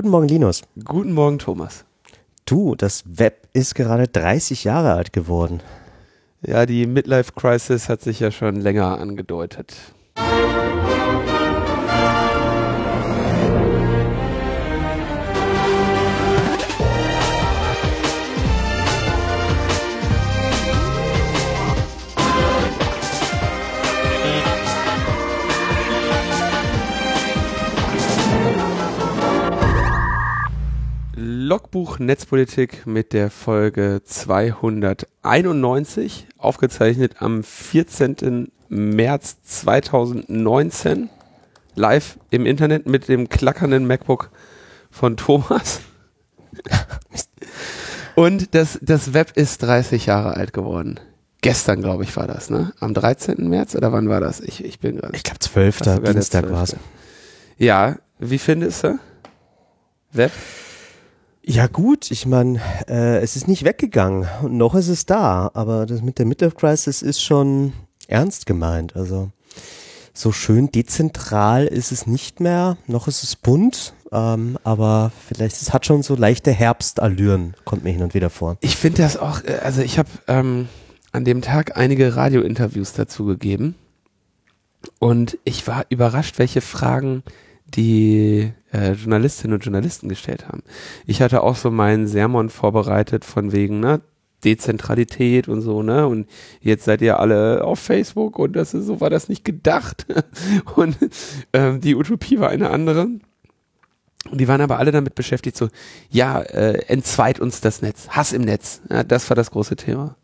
Guten Morgen, Linus. Guten Morgen, Thomas. Du, das Web ist gerade 30 Jahre alt geworden. Ja, die Midlife Crisis hat sich ja schon länger angedeutet. Logbuch Netzpolitik mit der Folge 291, aufgezeichnet am 14. März 2019, live im Internet mit dem klackernden MacBook von Thomas. Und das, das Web ist 30 Jahre alt geworden. Gestern, glaube ich, war das, ne? Am 13. März oder wann war das? Ich, ich bin gerade. Ich glaube, 12. Dienstag war es. Ja, wie findest du Web? Ja gut, ich meine, äh, es ist nicht weggegangen und noch ist es da, aber das mit der Midlife Crisis ist schon ernst gemeint. Also so schön dezentral ist es nicht mehr, noch ist es bunt, ähm, aber vielleicht es hat schon so leichte Herbstallüren, kommt mir hin und wieder vor. Ich finde das auch, äh, also ich habe ähm, an dem Tag einige Radiointerviews dazu gegeben und ich war überrascht, welche Fragen die äh, Journalistinnen und Journalisten gestellt haben. Ich hatte auch so meinen Sermon vorbereitet von wegen, ne, Dezentralität und so, ne? Und jetzt seid ihr alle auf Facebook und das ist, so war das nicht gedacht. und ähm, die Utopie war eine andere. Und die waren aber alle damit beschäftigt, so, ja, äh, entzweit uns das Netz, Hass im Netz. Ja, das war das große Thema.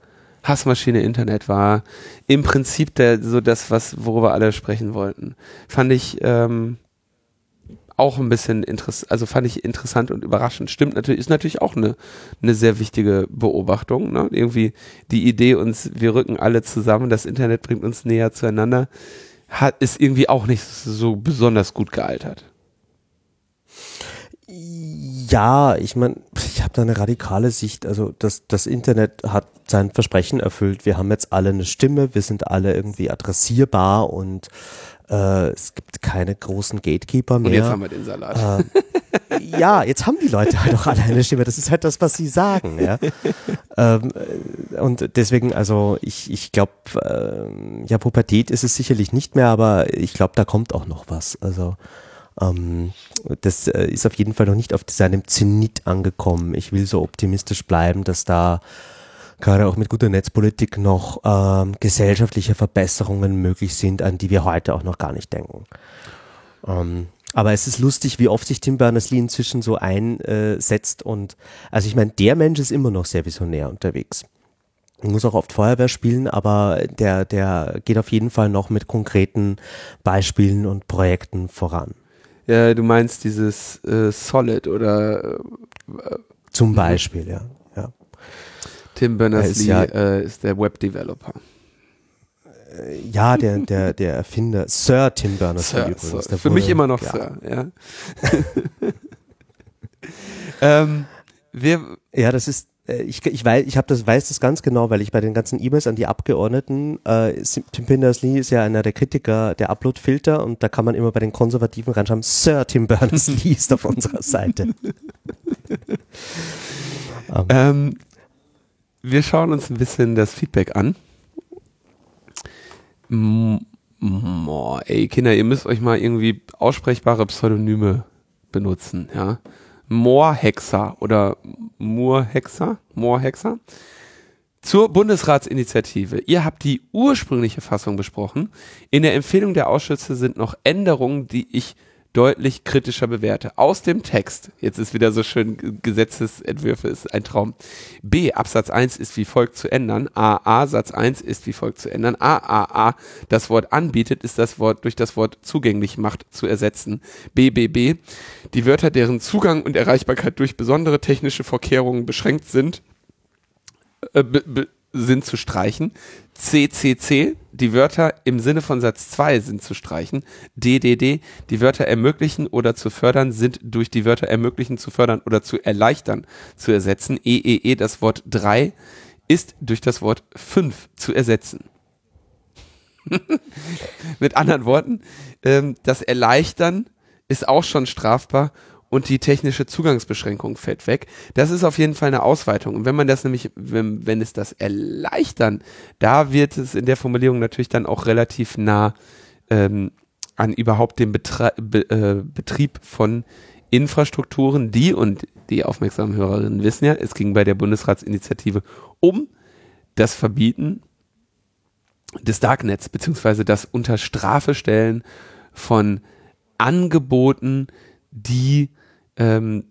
Hassmaschine Internet war im Prinzip der, so das, was, worüber alle sprechen wollten. Fand ich, ähm, auch ein bisschen interessant, also fand ich interessant und überraschend. Stimmt natürlich, ist natürlich auch eine, eine sehr wichtige Beobachtung. Ne? Irgendwie die Idee uns, wir rücken alle zusammen, das Internet bringt uns näher zueinander, hat, ist irgendwie auch nicht so besonders gut gealtert. Ja, ich meine, ich habe da eine radikale Sicht. Also das, das Internet hat sein Versprechen erfüllt. Wir haben jetzt alle eine Stimme, wir sind alle irgendwie adressierbar und äh, es gibt keine großen Gatekeeper mehr. Und jetzt haben wir den Salat. Äh, ja, jetzt haben die Leute halt auch alle eine Stimme. Das ist halt das, was sie sagen. Ja? ähm, äh, und deswegen, also ich, ich glaube, äh, ja, Pubertät ist es sicherlich nicht mehr, aber ich glaube, da kommt auch noch was. Also ähm, das äh, ist auf jeden Fall noch nicht auf seinem Zenit angekommen. Ich will so optimistisch bleiben, dass da gerade auch mit guter Netzpolitik noch ähm, gesellschaftliche Verbesserungen möglich sind, an die wir heute auch noch gar nicht denken. Ähm, aber es ist lustig, wie oft sich Tim Berners-Lee inzwischen so einsetzt und also ich meine, der Mensch ist immer noch sehr visionär unterwegs. Er muss auch oft Feuerwehr spielen, aber der, der geht auf jeden Fall noch mit konkreten Beispielen und Projekten voran. Ja, du meinst dieses äh, Solid oder äh, zum Beispiel, ja. Tim Berners-Lee ja, äh, ist der Web-Developer. Äh, ja, der, der, der Erfinder, Sir Tim Berners-Lee übrigens. Sir. Für mich immer noch ja. Sir, ja. ähm, wir, ja, das ist, äh, ich, ich weiß, ich habe das weiß das ganz genau, weil ich bei den ganzen E-Mails an die Abgeordneten, äh, Tim Berners-Lee ist ja einer der Kritiker der Upload-Filter und da kann man immer bei den Konservativen reinschreiben, Sir Tim Berners-Lee ist auf unserer Seite. um. ähm, wir schauen uns ein bisschen das Feedback an. Boah, ey, Kinder, ihr müsst euch mal irgendwie aussprechbare Pseudonyme benutzen, ja. Moorhexer oder Moorhexer, Moorhexer. Zur Bundesratsinitiative. Ihr habt die ursprüngliche Fassung besprochen. In der Empfehlung der Ausschüsse sind noch Änderungen, die ich deutlich kritischer bewerte. Aus dem Text, jetzt ist wieder so schön Gesetzesentwürfe, ist ein Traum. B, Absatz 1 ist wie folgt zu ändern. A, A, Satz 1 ist wie folgt zu ändern. A, A, A, das Wort anbietet, ist das Wort durch das Wort zugänglich macht zu ersetzen. B, B, B, die Wörter, deren Zugang und Erreichbarkeit durch besondere technische Vorkehrungen beschränkt sind, äh, sind zu streichen. CCC, die Wörter im Sinne von Satz 2 sind zu streichen. DDD, die Wörter ermöglichen oder zu fördern sind durch die Wörter ermöglichen zu fördern oder zu erleichtern zu ersetzen. EEE, e, das Wort 3 ist durch das Wort 5 zu ersetzen. Mit anderen Worten, ähm, das Erleichtern ist auch schon strafbar und die technische Zugangsbeschränkung fällt weg. Das ist auf jeden Fall eine Ausweitung. Und wenn man das nämlich, wenn, wenn es das erleichtern, da wird es in der Formulierung natürlich dann auch relativ nah ähm, an überhaupt den Betre Be äh, Betrieb von Infrastrukturen, die und die aufmerksamen Hörerinnen wissen ja, es ging bei der Bundesratsinitiative um das Verbieten des Darknets, beziehungsweise das unter Strafe stellen von Angeboten, die ähm,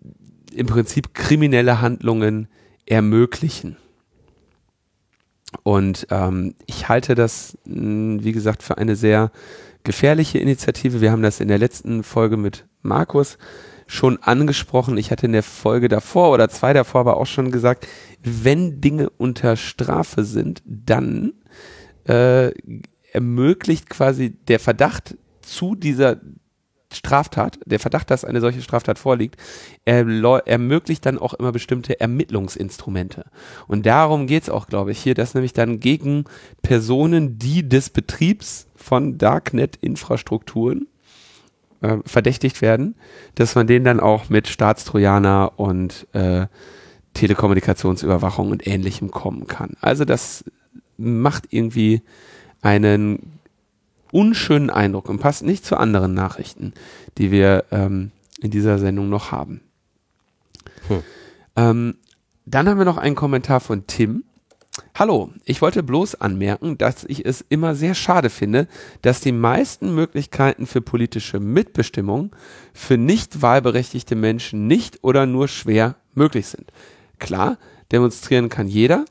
im Prinzip kriminelle Handlungen ermöglichen. Und ähm, ich halte das, mh, wie gesagt, für eine sehr gefährliche Initiative. Wir haben das in der letzten Folge mit Markus schon angesprochen. Ich hatte in der Folge davor oder zwei davor aber auch schon gesagt, wenn Dinge unter Strafe sind, dann äh, ermöglicht quasi der Verdacht zu dieser Straftat, der Verdacht, dass eine solche Straftat vorliegt, er, ermöglicht dann auch immer bestimmte Ermittlungsinstrumente. Und darum geht es auch, glaube ich, hier, dass nämlich dann gegen Personen, die des Betriebs von Darknet-Infrastrukturen äh, verdächtigt werden, dass man denen dann auch mit Staatstrojaner und äh, Telekommunikationsüberwachung und ähnlichem kommen kann. Also das macht irgendwie einen unschönen Eindruck und passt nicht zu anderen Nachrichten, die wir ähm, in dieser Sendung noch haben. Hm. Ähm, dann haben wir noch einen Kommentar von Tim. Hallo, ich wollte bloß anmerken, dass ich es immer sehr schade finde, dass die meisten Möglichkeiten für politische Mitbestimmung für nicht wahlberechtigte Menschen nicht oder nur schwer möglich sind. Klar, demonstrieren kann jeder,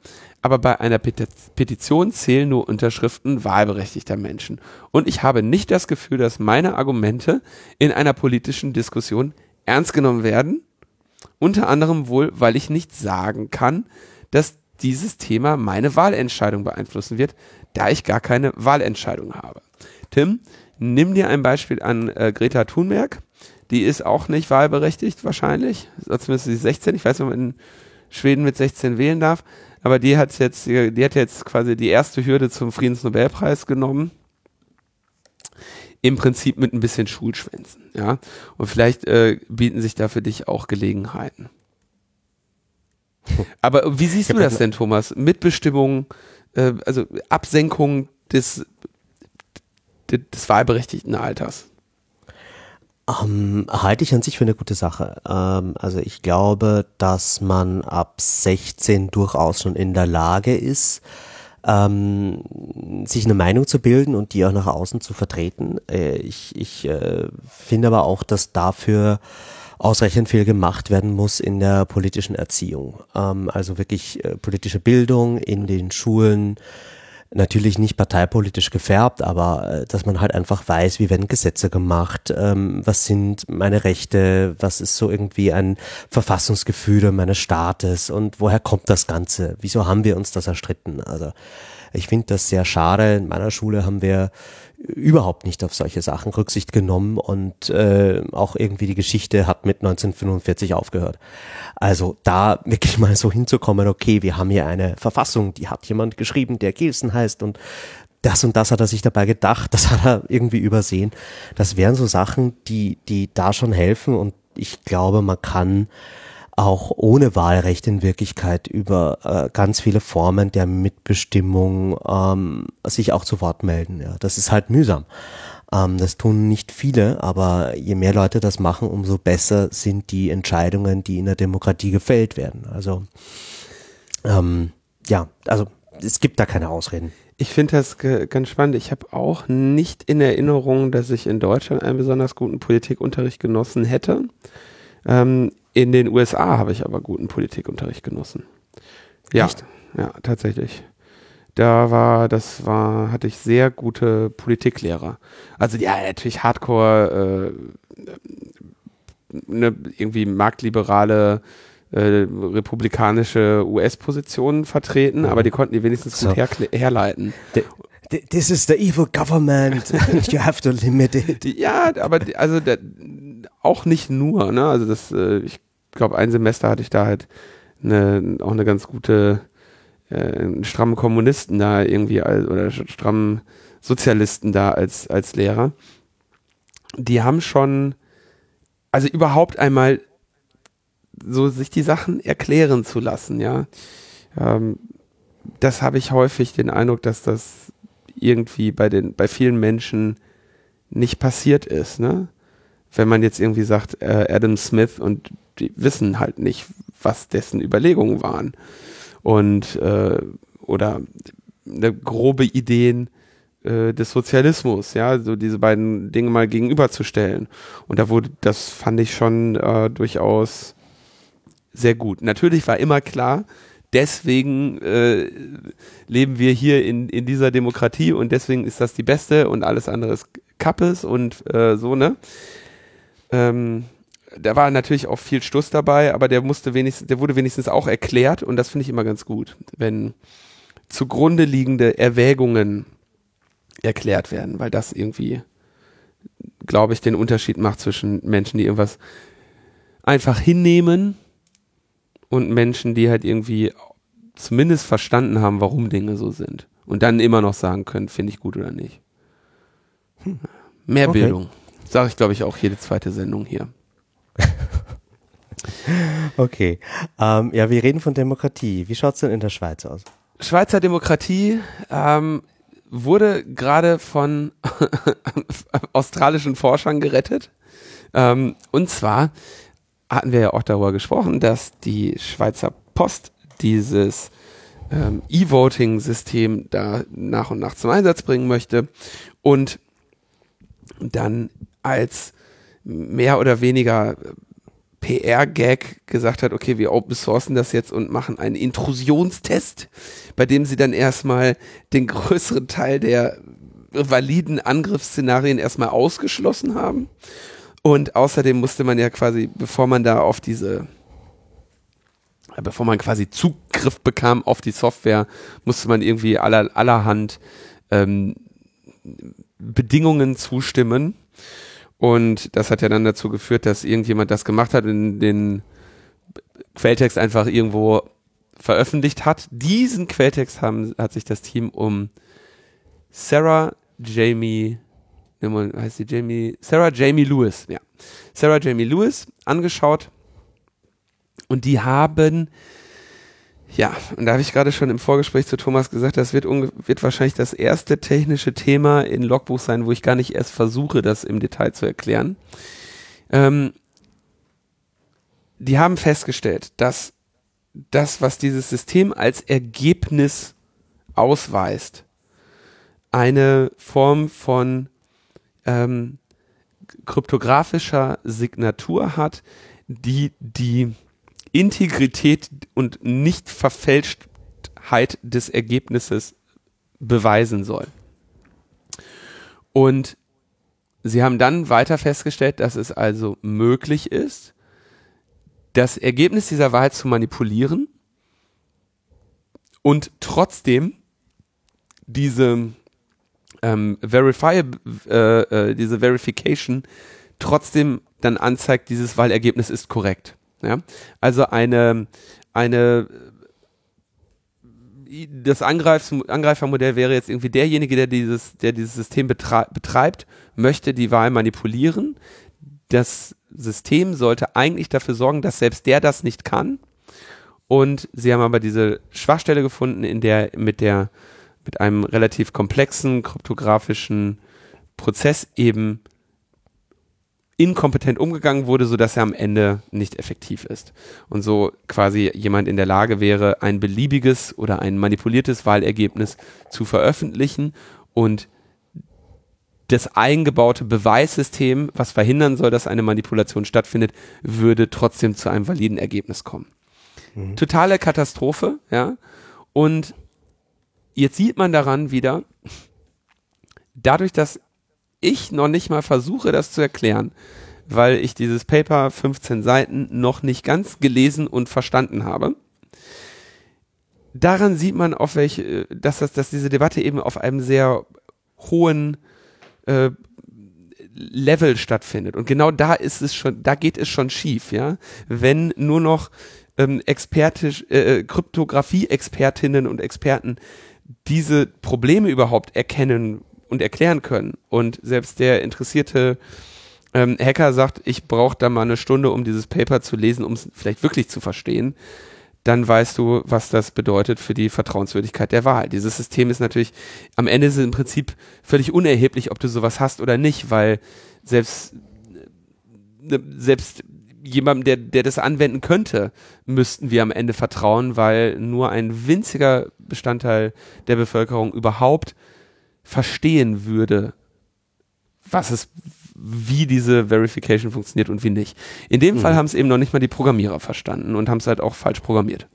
aber bei einer Petition zählen nur Unterschriften wahlberechtigter Menschen. Und ich habe nicht das Gefühl, dass meine Argumente in einer politischen Diskussion ernst genommen werden. Unter anderem wohl, weil ich nicht sagen kann, dass dieses Thema meine Wahlentscheidung beeinflussen wird, da ich gar keine Wahlentscheidung habe. Tim, nimm dir ein Beispiel an äh, Greta Thunberg. Die ist auch nicht wahlberechtigt wahrscheinlich. Zumindest ist sie 16. Ich weiß nicht, ob man in Schweden mit 16 wählen darf. Aber die hat jetzt, die hat jetzt quasi die erste Hürde zum Friedensnobelpreis genommen. Im Prinzip mit ein bisschen Schulschwänzen, ja. Und vielleicht äh, bieten sich da für dich auch Gelegenheiten. Aber wie siehst du das denn, Thomas? Mitbestimmung, äh, also Absenkung des, des wahlberechtigten Alters? Ähm, halte ich an sich für eine gute Sache. Ähm, also ich glaube, dass man ab 16 durchaus schon in der Lage ist, ähm, sich eine Meinung zu bilden und die auch nach außen zu vertreten. Äh, ich ich äh, finde aber auch, dass dafür ausreichend viel gemacht werden muss in der politischen Erziehung. Ähm, also wirklich äh, politische Bildung in den Schulen, natürlich nicht parteipolitisch gefärbt, aber äh, dass man halt einfach weiß, wie werden Gesetze gemacht, ähm, was sind meine Rechte, was ist so irgendwie ein Verfassungsgefühl meines Staates und woher kommt das Ganze? Wieso haben wir uns das erstritten? Also ich finde das sehr schade. In meiner Schule haben wir überhaupt nicht auf solche Sachen Rücksicht genommen und äh, auch irgendwie die Geschichte hat mit 1945 aufgehört. Also da wirklich mal so hinzukommen, okay, wir haben hier eine Verfassung, die hat jemand geschrieben, der Gelsen heißt und das und das hat er sich dabei gedacht, das hat er irgendwie übersehen. Das wären so Sachen, die, die da schon helfen und ich glaube, man kann auch ohne Wahlrecht in Wirklichkeit über äh, ganz viele Formen der Mitbestimmung ähm, sich auch zu Wort melden. Ja, das ist halt mühsam. Ähm, das tun nicht viele, aber je mehr Leute das machen, umso besser sind die Entscheidungen, die in der Demokratie gefällt werden. Also ähm, ja, also es gibt da keine Ausreden. Ich finde das ganz spannend. Ich habe auch nicht in Erinnerung, dass ich in Deutschland einen besonders guten Politikunterricht genossen hätte. Ähm, in den USA habe ich aber guten Politikunterricht genossen. Ja, Echt? ja, tatsächlich. Da war, das war, hatte ich sehr gute Politiklehrer. Also ja, natürlich Hardcore, äh, ne, irgendwie marktliberale, äh, republikanische US-Positionen vertreten, mhm. aber die konnten die wenigstens so. gut her herleiten. De This is the evil government. You have to limit it. Ja, aber also der, auch nicht nur. Ne? Also das, äh, ich glaube, ein Semester hatte ich da halt eine, auch eine ganz gute, äh, einen strammen Kommunisten da irgendwie als, oder strammen Sozialisten da als, als Lehrer. Die haben schon also überhaupt einmal so sich die Sachen erklären zu lassen, ja. Ähm, das habe ich häufig den Eindruck, dass das irgendwie bei den, bei vielen Menschen nicht passiert ist, ne? Wenn man jetzt irgendwie sagt, äh, Adam Smith und die wissen halt nicht, was dessen Überlegungen waren. Und äh, oder eine grobe Ideen äh, des Sozialismus, ja, so diese beiden Dinge mal gegenüberzustellen. Und da wurde, das fand ich schon äh, durchaus sehr gut. Natürlich war immer klar, deswegen äh, leben wir hier in, in dieser Demokratie und deswegen ist das die beste und alles andere ist Kappes und äh, so, ne? Ähm, da war natürlich auch viel Stuss dabei, aber der musste wenigstens, der wurde wenigstens auch erklärt und das finde ich immer ganz gut, wenn zugrunde liegende Erwägungen erklärt werden, weil das irgendwie, glaube ich, den Unterschied macht zwischen Menschen, die irgendwas einfach hinnehmen und Menschen, die halt irgendwie zumindest verstanden haben, warum Dinge so sind. Und dann immer noch sagen können, finde ich gut oder nicht. Hm. Mehr okay. Bildung. Sage ich, glaube ich, auch jede zweite Sendung hier. okay. Ähm, ja, wir reden von Demokratie. Wie schaut es denn in der Schweiz aus? Schweizer Demokratie ähm, wurde gerade von australischen Forschern gerettet. Ähm, und zwar hatten wir ja auch darüber gesprochen, dass die Schweizer Post dieses ähm, E-Voting-System da nach und nach zum Einsatz bringen möchte und dann als mehr oder weniger PR-Gag gesagt hat, okay, wir open sourcen das jetzt und machen einen Intrusionstest, bei dem sie dann erstmal den größeren Teil der validen Angriffsszenarien erstmal ausgeschlossen haben. Und außerdem musste man ja quasi, bevor man da auf diese, bevor man quasi Zugriff bekam auf die Software, musste man irgendwie aller, allerhand ähm, Bedingungen zustimmen und das hat ja dann dazu geführt, dass irgendjemand das gemacht hat und den Quelltext einfach irgendwo veröffentlicht hat. Diesen Quelltext haben, hat sich das Team um Sarah Jamie, heißt sie Jamie, Sarah Jamie Lewis, ja. Sarah Jamie Lewis angeschaut und die haben ja, und da habe ich gerade schon im Vorgespräch zu Thomas gesagt, das wird, wird wahrscheinlich das erste technische Thema in Logbuch sein, wo ich gar nicht erst versuche, das im Detail zu erklären. Ähm, die haben festgestellt, dass das, was dieses System als Ergebnis ausweist, eine Form von ähm, kryptografischer Signatur hat, die die Integrität und Nicht-Verfälschtheit des Ergebnisses beweisen soll. Und sie haben dann weiter festgestellt, dass es also möglich ist, das Ergebnis dieser Wahl zu manipulieren und trotzdem diese ähm, Verify, äh, äh, diese Verification trotzdem dann anzeigt, dieses Wahlergebnis ist korrekt. Ja? Also eine, eine das Angreif Angreifermodell wäre jetzt irgendwie derjenige, der dieses, der dieses System betreibt, möchte die Wahl manipulieren. Das System sollte eigentlich dafür sorgen, dass selbst der das nicht kann. Und sie haben aber diese Schwachstelle gefunden, in der mit der mit einem relativ komplexen kryptografischen Prozess eben inkompetent umgegangen wurde, so dass er am Ende nicht effektiv ist. Und so quasi jemand in der Lage wäre, ein beliebiges oder ein manipuliertes Wahlergebnis zu veröffentlichen und das eingebaute Beweissystem, was verhindern soll, dass eine Manipulation stattfindet, würde trotzdem zu einem validen Ergebnis kommen. Mhm. Totale Katastrophe, ja. Und jetzt sieht man daran wieder, dadurch, dass ich noch nicht mal versuche, das zu erklären, weil ich dieses Paper 15 Seiten noch nicht ganz gelesen und verstanden habe. Daran sieht man, auf welche, dass, das, dass diese Debatte eben auf einem sehr hohen äh, Level stattfindet. Und genau da ist es schon, da geht es schon schief, ja. Wenn nur noch ähm, expertisch, äh, Kryptographie-Expertinnen und Experten diese Probleme überhaupt erkennen und erklären können. Und selbst der interessierte ähm, Hacker sagt, ich brauche da mal eine Stunde, um dieses Paper zu lesen, um es vielleicht wirklich zu verstehen, dann weißt du, was das bedeutet für die Vertrauenswürdigkeit der Wahl. Dieses System ist natürlich, am Ende ist es im Prinzip völlig unerheblich, ob du sowas hast oder nicht, weil selbst, äh, selbst jemandem, der, der das anwenden könnte, müssten wir am Ende vertrauen, weil nur ein winziger Bestandteil der Bevölkerung überhaupt verstehen würde, was es, wie diese Verification funktioniert und wie nicht. In dem mhm. Fall haben es eben noch nicht mal die Programmierer verstanden und haben es halt auch falsch programmiert.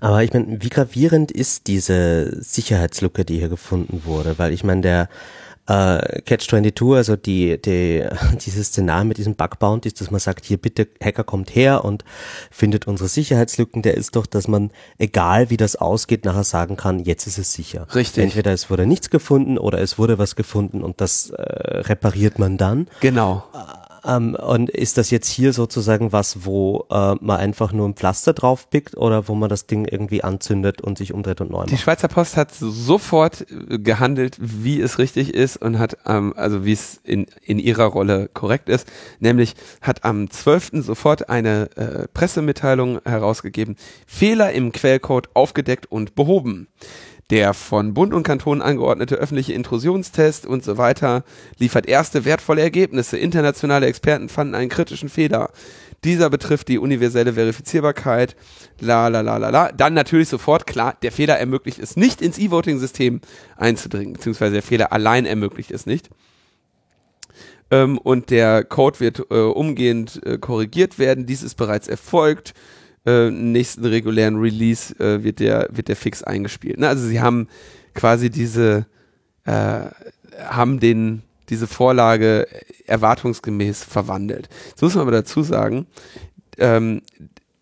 Aber ich meine, wie gravierend ist diese Sicherheitslücke, die hier gefunden wurde? Weil ich meine, der äh, Catch 22, also die, die, dieses Szenario mit diesem Bug Bounties, dass man sagt, hier bitte Hacker kommt her und findet unsere Sicherheitslücken, der ist doch, dass man, egal wie das ausgeht, nachher sagen kann, jetzt ist es sicher. Richtig. Entweder es wurde nichts gefunden oder es wurde was gefunden und das äh, repariert man dann. Genau. Äh, ähm, und ist das jetzt hier sozusagen was, wo äh, man einfach nur ein Pflaster drauf pickt oder wo man das Ding irgendwie anzündet und sich umdreht und neu macht? Die Schweizer Post hat sofort äh, gehandelt, wie es richtig ist und hat, ähm, also wie es in, in ihrer Rolle korrekt ist, nämlich hat am 12. sofort eine äh, Pressemitteilung herausgegeben, Fehler im Quellcode aufgedeckt und behoben. Der von Bund und Kanton angeordnete öffentliche Intrusionstest und so weiter liefert erste wertvolle Ergebnisse. Internationale Experten fanden einen kritischen Fehler. Dieser betrifft die universelle Verifizierbarkeit. La la la la la. Dann natürlich sofort klar, der Fehler ermöglicht es nicht ins E-Voting-System einzudringen, beziehungsweise der Fehler allein ermöglicht es nicht. Ähm, und der Code wird äh, umgehend äh, korrigiert werden. Dies ist bereits erfolgt äh, nächsten regulären Release äh, wird der wird der Fix eingespielt. Ne? Also sie haben quasi diese äh, haben den diese Vorlage erwartungsgemäß verwandelt. Jetzt muss man aber dazu sagen, ähm,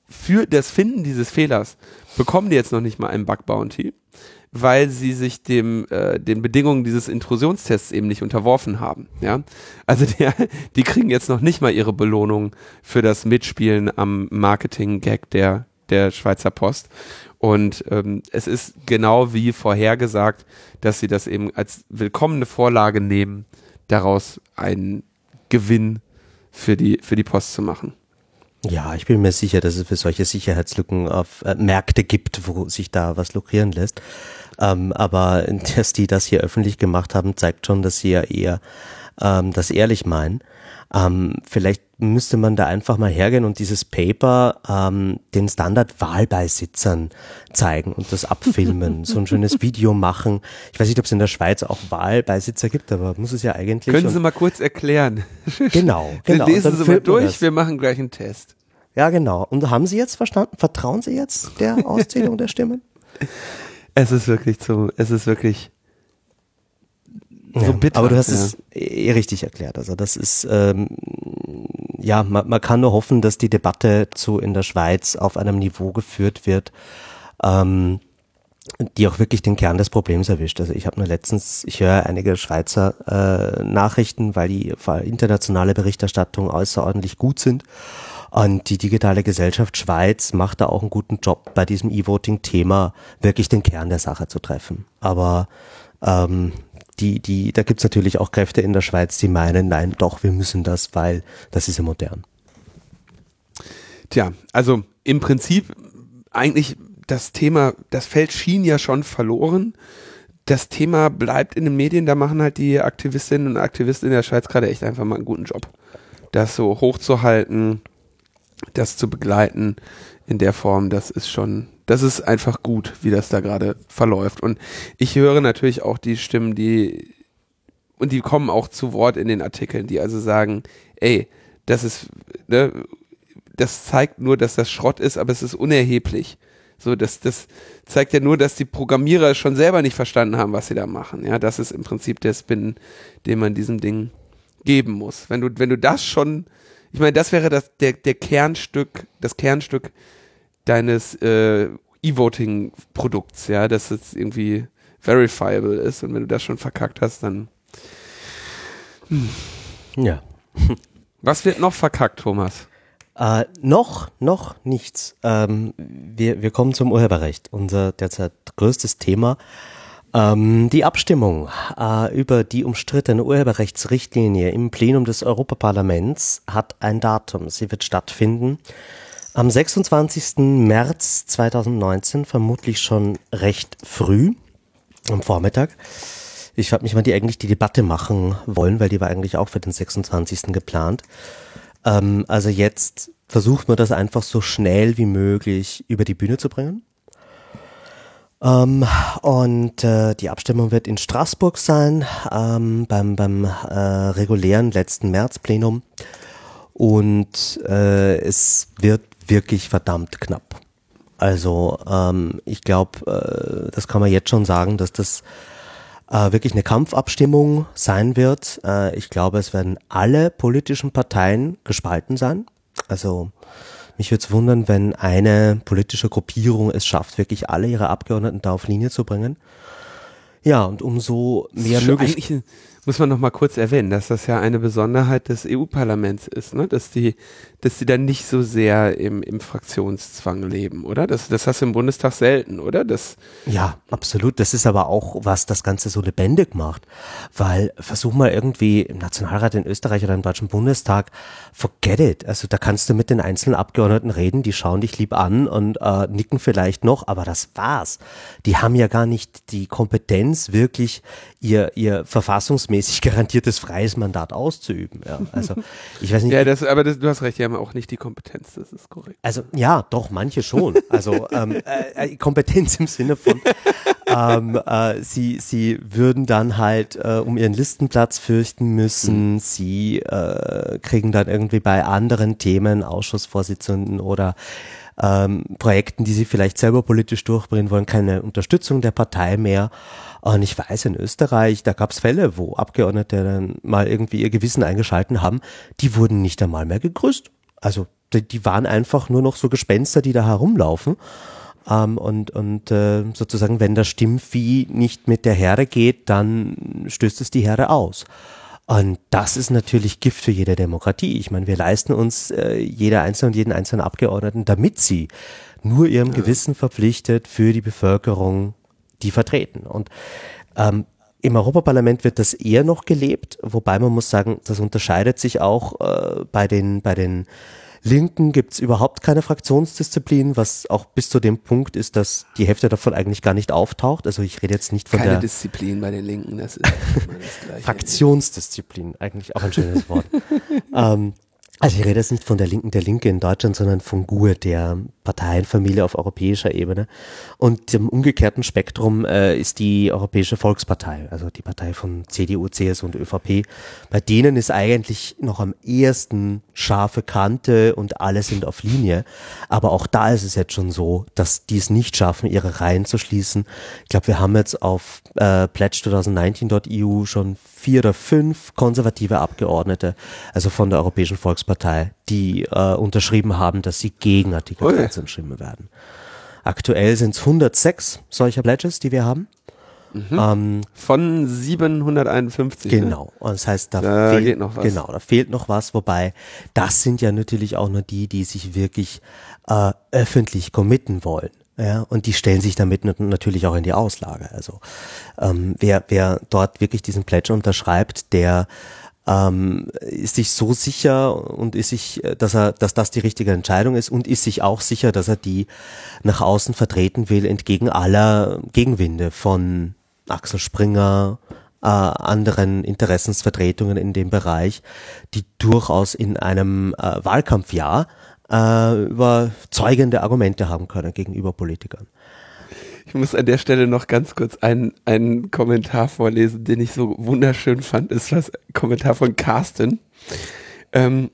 für das Finden dieses Fehlers bekommen die jetzt noch nicht mal einen Bug Bounty, weil sie sich dem äh, den Bedingungen dieses Intrusionstests eben nicht unterworfen haben. Ja, also der, die kriegen jetzt noch nicht mal ihre Belohnung für das Mitspielen am Marketing-Gag der der Schweizer Post. Und ähm, es ist genau wie vorhergesagt, dass sie das eben als willkommene Vorlage nehmen, daraus einen Gewinn für die für die Post zu machen. Ja, ich bin mir sicher, dass es für solche Sicherheitslücken auf äh, Märkte gibt, wo sich da was lukrieren lässt. Ähm, aber dass die das hier öffentlich gemacht haben, zeigt schon, dass sie ja eher ähm, das ehrlich meinen. Ähm, vielleicht müsste man da einfach mal hergehen und dieses Paper ähm, den Standard-Wahlbeisitzern zeigen und das abfilmen, so ein schönes Video machen. Ich weiß nicht, ob es in der Schweiz auch Wahlbeisitzer gibt, aber muss es ja eigentlich. Können Sie mal kurz erklären? Genau, genau. Lesen Sie mal durch, wir machen gleich einen Test. Ja, genau. Und haben Sie jetzt verstanden? Vertrauen Sie jetzt der Auszählung der Stimmen? Es ist wirklich zu, es ist wirklich so ja, bitter. Aber du hast ja. es eh richtig erklärt. Also das ist, ähm, ja, man, man kann nur hoffen, dass die Debatte zu in der Schweiz auf einem Niveau geführt wird, ähm, die auch wirklich den Kern des Problems erwischt. Also ich habe nur letztens, ich höre einige Schweizer äh, Nachrichten, weil die internationale Berichterstattung außerordentlich gut sind. Und die digitale Gesellschaft Schweiz macht da auch einen guten Job, bei diesem E-Voting-Thema wirklich den Kern der Sache zu treffen. Aber ähm, die, die, da gibt's natürlich auch Kräfte in der Schweiz, die meinen, nein, doch, wir müssen das, weil das ist ja modern. Tja, also im Prinzip eigentlich das Thema, das Feld schien ja schon verloren. Das Thema bleibt in den Medien, da machen halt die Aktivistinnen und Aktivisten in der Schweiz gerade echt einfach mal einen guten Job. Das so hochzuhalten, das zu begleiten in der Form, das ist schon, das ist einfach gut, wie das da gerade verläuft. Und ich höre natürlich auch die Stimmen, die, und die kommen auch zu Wort in den Artikeln, die also sagen, ey, das ist, ne, das zeigt nur, dass das Schrott ist, aber es ist unerheblich. So, das, das zeigt ja nur, dass die Programmierer schon selber nicht verstanden haben, was sie da machen. Ja, das ist im Prinzip der Spin, den man diesem Ding geben muss. Wenn du, wenn du das schon ich meine, das wäre das, der, der Kernstück, das Kernstück deines äh, E-Voting-Produkts, ja, dass es irgendwie verifiable ist. Und wenn du das schon verkackt hast, dann. Hm. Ja. Was wird noch verkackt, Thomas? Äh, noch, noch nichts. Ähm, wir, wir kommen zum Urheberrecht, unser derzeit größtes Thema. Ähm, die Abstimmung äh, über die umstrittene Urheberrechtsrichtlinie im Plenum des Europaparlaments hat ein Datum. Sie wird stattfinden am 26. März 2019, vermutlich schon recht früh am Vormittag. Ich frage mich, wann die eigentlich die Debatte machen wollen, weil die war eigentlich auch für den 26. geplant. Ähm, also jetzt versucht man das einfach so schnell wie möglich über die Bühne zu bringen. Ähm, und äh, die Abstimmung wird in Straßburg sein, ähm, beim, beim äh, regulären letzten Märzplenum. Und äh, es wird wirklich verdammt knapp. Also ähm, ich glaube, äh, das kann man jetzt schon sagen, dass das äh, wirklich eine Kampfabstimmung sein wird. Äh, ich glaube, es werden alle politischen Parteien gespalten sein. Also mich würde es wundern, wenn eine politische Gruppierung es schafft, wirklich alle ihre Abgeordneten da auf Linie zu bringen. Ja, und umso mehr möglich muss man noch mal kurz erwähnen, dass das ja eine Besonderheit des EU-Parlaments ist, ne? dass die, dass die dann nicht so sehr im, im Fraktionszwang leben, oder? Das, das hast du im Bundestag selten, oder? Das ja, absolut. Das ist aber auch, was das Ganze so lebendig macht, weil versuch mal irgendwie im Nationalrat in Österreich oder im Deutschen Bundestag, forget it. Also da kannst du mit den einzelnen Abgeordneten reden, die schauen dich lieb an und äh, nicken vielleicht noch, aber das war's. Die haben ja gar nicht die Kompetenz, wirklich ihr, ihr Verfassungs verfassungsmäßig garantiertes freies Mandat auszuüben. Ja, also ich weiß nicht. Ja, das, aber das, du hast recht, die haben auch nicht die Kompetenz, das ist korrekt. Also ja, doch, manche schon. Also ähm, äh, äh Kompetenz im Sinne von ähm, äh, sie, sie würden dann halt äh, um ihren Listenplatz fürchten müssen. Mhm. Sie äh, kriegen dann irgendwie bei anderen Themen Ausschussvorsitzenden oder ähm, Projekten, die sie vielleicht selber politisch durchbringen wollen, keine Unterstützung der Partei mehr. Und ich weiß, in Österreich, da gab es Fälle, wo Abgeordnete dann mal irgendwie ihr Gewissen eingeschalten haben, die wurden nicht einmal mehr gegrüßt. Also die, die waren einfach nur noch so Gespenster, die da herumlaufen. Ähm, und und äh, sozusagen, wenn das Stimmvieh nicht mit der Herde geht, dann stößt es die Herde aus. Und das ist natürlich Gift für jede Demokratie. Ich meine, wir leisten uns äh, jeder einzelne und jeden einzelnen Abgeordneten, damit sie nur ihrem ja. Gewissen verpflichtet für die Bevölkerung die vertreten. Und ähm, im Europaparlament wird das eher noch gelebt, wobei man muss sagen, das unterscheidet sich auch äh, bei den bei den Linken gibt's überhaupt keine Fraktionsdisziplin, was auch bis zu dem Punkt ist, dass die Hälfte davon eigentlich gar nicht auftaucht. Also ich rede jetzt nicht von keine der Disziplin bei den Linken, das ist das Fraktionsdisziplin, eigentlich auch ein schönes Wort. ähm, also ich rede jetzt nicht von der Linken der Linke in Deutschland, sondern von GUE, der Parteienfamilie auf europäischer Ebene. Und im umgekehrten Spektrum äh, ist die Europäische Volkspartei, also die Partei von CDU, CSU und ÖVP. Bei denen ist eigentlich noch am ehesten scharfe Kante und alle sind auf Linie. Aber auch da ist es jetzt schon so, dass die es nicht schaffen, ihre Reihen zu schließen. Ich glaube, wir haben jetzt auf äh, pledge2019.eu schon vier oder fünf konservative Abgeordnete, also von der Europäischen Volkspartei, die äh, unterschrieben haben, dass sie gegen Artikel 13 stimmen werden. Aktuell sind es 106 solcher Pledges, die wir haben. Mhm. Ähm, Von 751. Ne? Genau. Ne? Und das heißt, da, da fehlt noch was. Genau, da fehlt noch was. Wobei, das sind ja natürlich auch nur die, die sich wirklich äh, öffentlich committen wollen. Ja, und die stellen sich damit natürlich auch in die Auslage. Also ähm, wer, wer dort wirklich diesen Pledge unterschreibt, der ähm, ist sich so sicher und ist sich, äh, dass er, dass das die richtige Entscheidung ist und ist sich auch sicher, dass er die nach außen vertreten will, entgegen aller Gegenwinde von Axel Springer, äh, anderen Interessensvertretungen in dem Bereich, die durchaus in einem äh, Wahlkampfjahr äh, überzeugende Argumente haben können gegenüber Politikern. Ich muss an der Stelle noch ganz kurz einen, einen Kommentar vorlesen, den ich so wunderschön fand. Ist das Kommentar von Carsten. Ähm,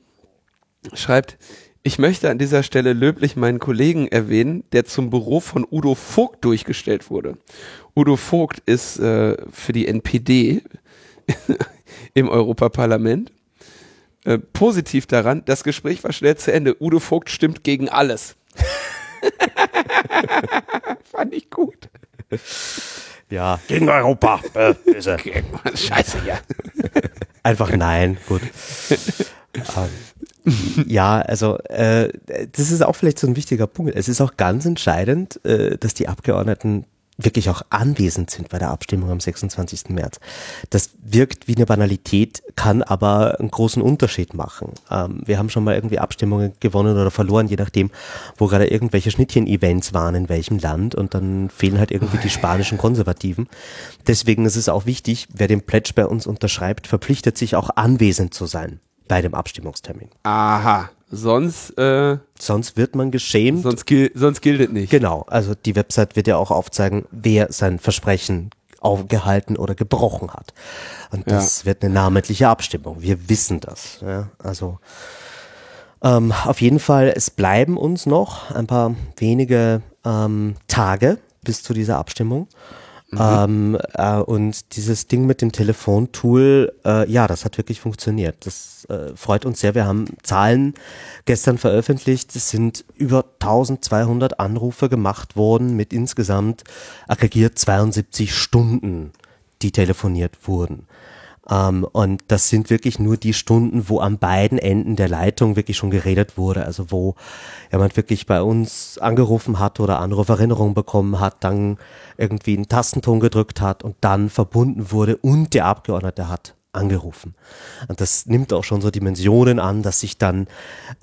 schreibt, ich möchte an dieser Stelle löblich meinen Kollegen erwähnen, der zum Büro von Udo Vogt durchgestellt wurde. Udo Vogt ist äh, für die NPD im Europaparlament. Äh, positiv daran, das Gespräch war schnell zu Ende. Udo Vogt stimmt gegen alles. Fand ich gut. Ja, gegen Europa. Äh, Scheiße, ja. Einfach nein, gut. ähm, ja, also äh, das ist auch vielleicht so ein wichtiger Punkt. Es ist auch ganz entscheidend, äh, dass die Abgeordneten wirklich auch anwesend sind bei der Abstimmung am 26. März. Das wirkt wie eine Banalität, kann aber einen großen Unterschied machen. Ähm, wir haben schon mal irgendwie Abstimmungen gewonnen oder verloren, je nachdem, wo gerade irgendwelche Schnittchen-Events waren in welchem Land und dann fehlen halt irgendwie die spanischen Konservativen. Deswegen ist es auch wichtig, wer den Pledge bei uns unterschreibt, verpflichtet sich auch anwesend zu sein bei dem Abstimmungstermin. Aha. Sonst, äh, sonst wird man geschämt. Sonst, gil sonst gilt es nicht. Genau. Also die Website wird ja auch aufzeigen, wer sein Versprechen aufgehalten oder gebrochen hat. Und das ja. wird eine namentliche Abstimmung. Wir wissen das. Ja? Also ähm, auf jeden Fall, es bleiben uns noch ein paar wenige ähm, Tage bis zu dieser Abstimmung. Mhm. Ähm, äh, und dieses Ding mit dem Telefontool, äh, ja, das hat wirklich funktioniert. Das äh, freut uns sehr. Wir haben Zahlen gestern veröffentlicht. Es sind über 1200 Anrufe gemacht worden mit insgesamt aggregiert 72 Stunden, die telefoniert wurden. Ähm, und das sind wirklich nur die Stunden, wo an beiden Enden der Leitung wirklich schon geredet wurde. Also wo jemand wirklich bei uns angerufen hat oder Anruferinnerungen bekommen hat, dann irgendwie einen Tastenton gedrückt hat und dann verbunden wurde und der Abgeordnete hat angerufen. Und das nimmt auch schon so Dimensionen an, dass sich dann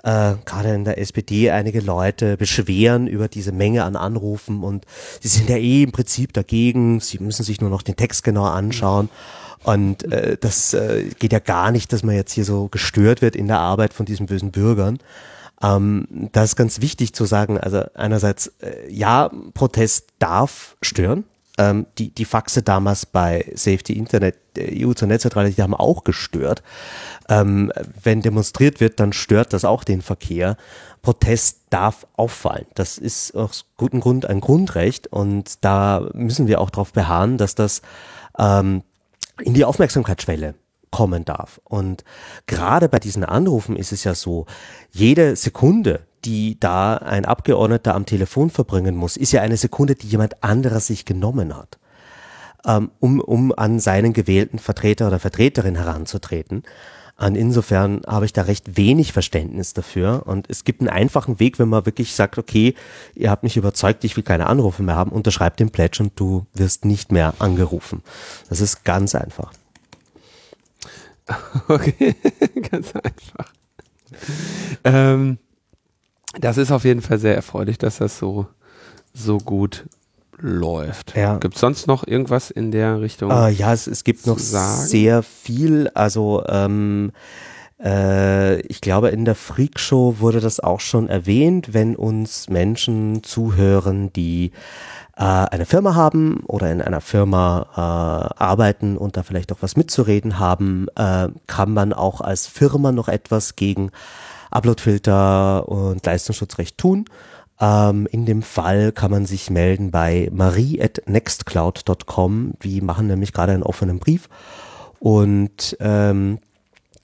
äh, gerade in der SPD einige Leute beschweren über diese Menge an Anrufen und sie sind ja eh im Prinzip dagegen, sie müssen sich nur noch den Text genauer anschauen. Mhm und äh, das äh, geht ja gar nicht, dass man jetzt hier so gestört wird in der Arbeit von diesen bösen Bürgern. Ähm, das ist ganz wichtig zu sagen. Also einerseits, äh, ja, Protest darf stören. Ähm, die, die Faxe damals bei Safety Internet, EU zur Netzneutralität, die haben auch gestört. Ähm, wenn demonstriert wird, dann stört das auch den Verkehr. Protest darf auffallen. Das ist aus gutem Grund ein Grundrecht und da müssen wir auch darauf beharren, dass das ähm, in die Aufmerksamkeitsschwelle kommen darf. Und gerade bei diesen Anrufen ist es ja so, jede Sekunde, die da ein Abgeordneter am Telefon verbringen muss, ist ja eine Sekunde, die jemand anderer sich genommen hat, ähm, um, um an seinen gewählten Vertreter oder Vertreterin heranzutreten. Und insofern habe ich da recht wenig Verständnis dafür. Und es gibt einen einfachen Weg, wenn man wirklich sagt, okay, ihr habt mich überzeugt, ich will keine Anrufe mehr haben, unterschreib den Pledge und du wirst nicht mehr angerufen. Das ist ganz einfach. Okay, ganz einfach. Ähm, das ist auf jeden Fall sehr erfreulich, dass das so, so gut läuft. Ja. Gibt es sonst noch irgendwas in der Richtung? Uh, ja, es, es gibt noch sagen? sehr viel. Also ähm, äh, ich glaube, in der Freakshow wurde das auch schon erwähnt, wenn uns Menschen zuhören, die äh, eine Firma haben oder in einer Firma äh, arbeiten und da vielleicht auch was mitzureden haben, äh, kann man auch als Firma noch etwas gegen Uploadfilter und Leistungsschutzrecht tun. Ähm, in dem Fall kann man sich melden bei marie.nextcloud.com. Die machen nämlich gerade einen offenen Brief und ähm,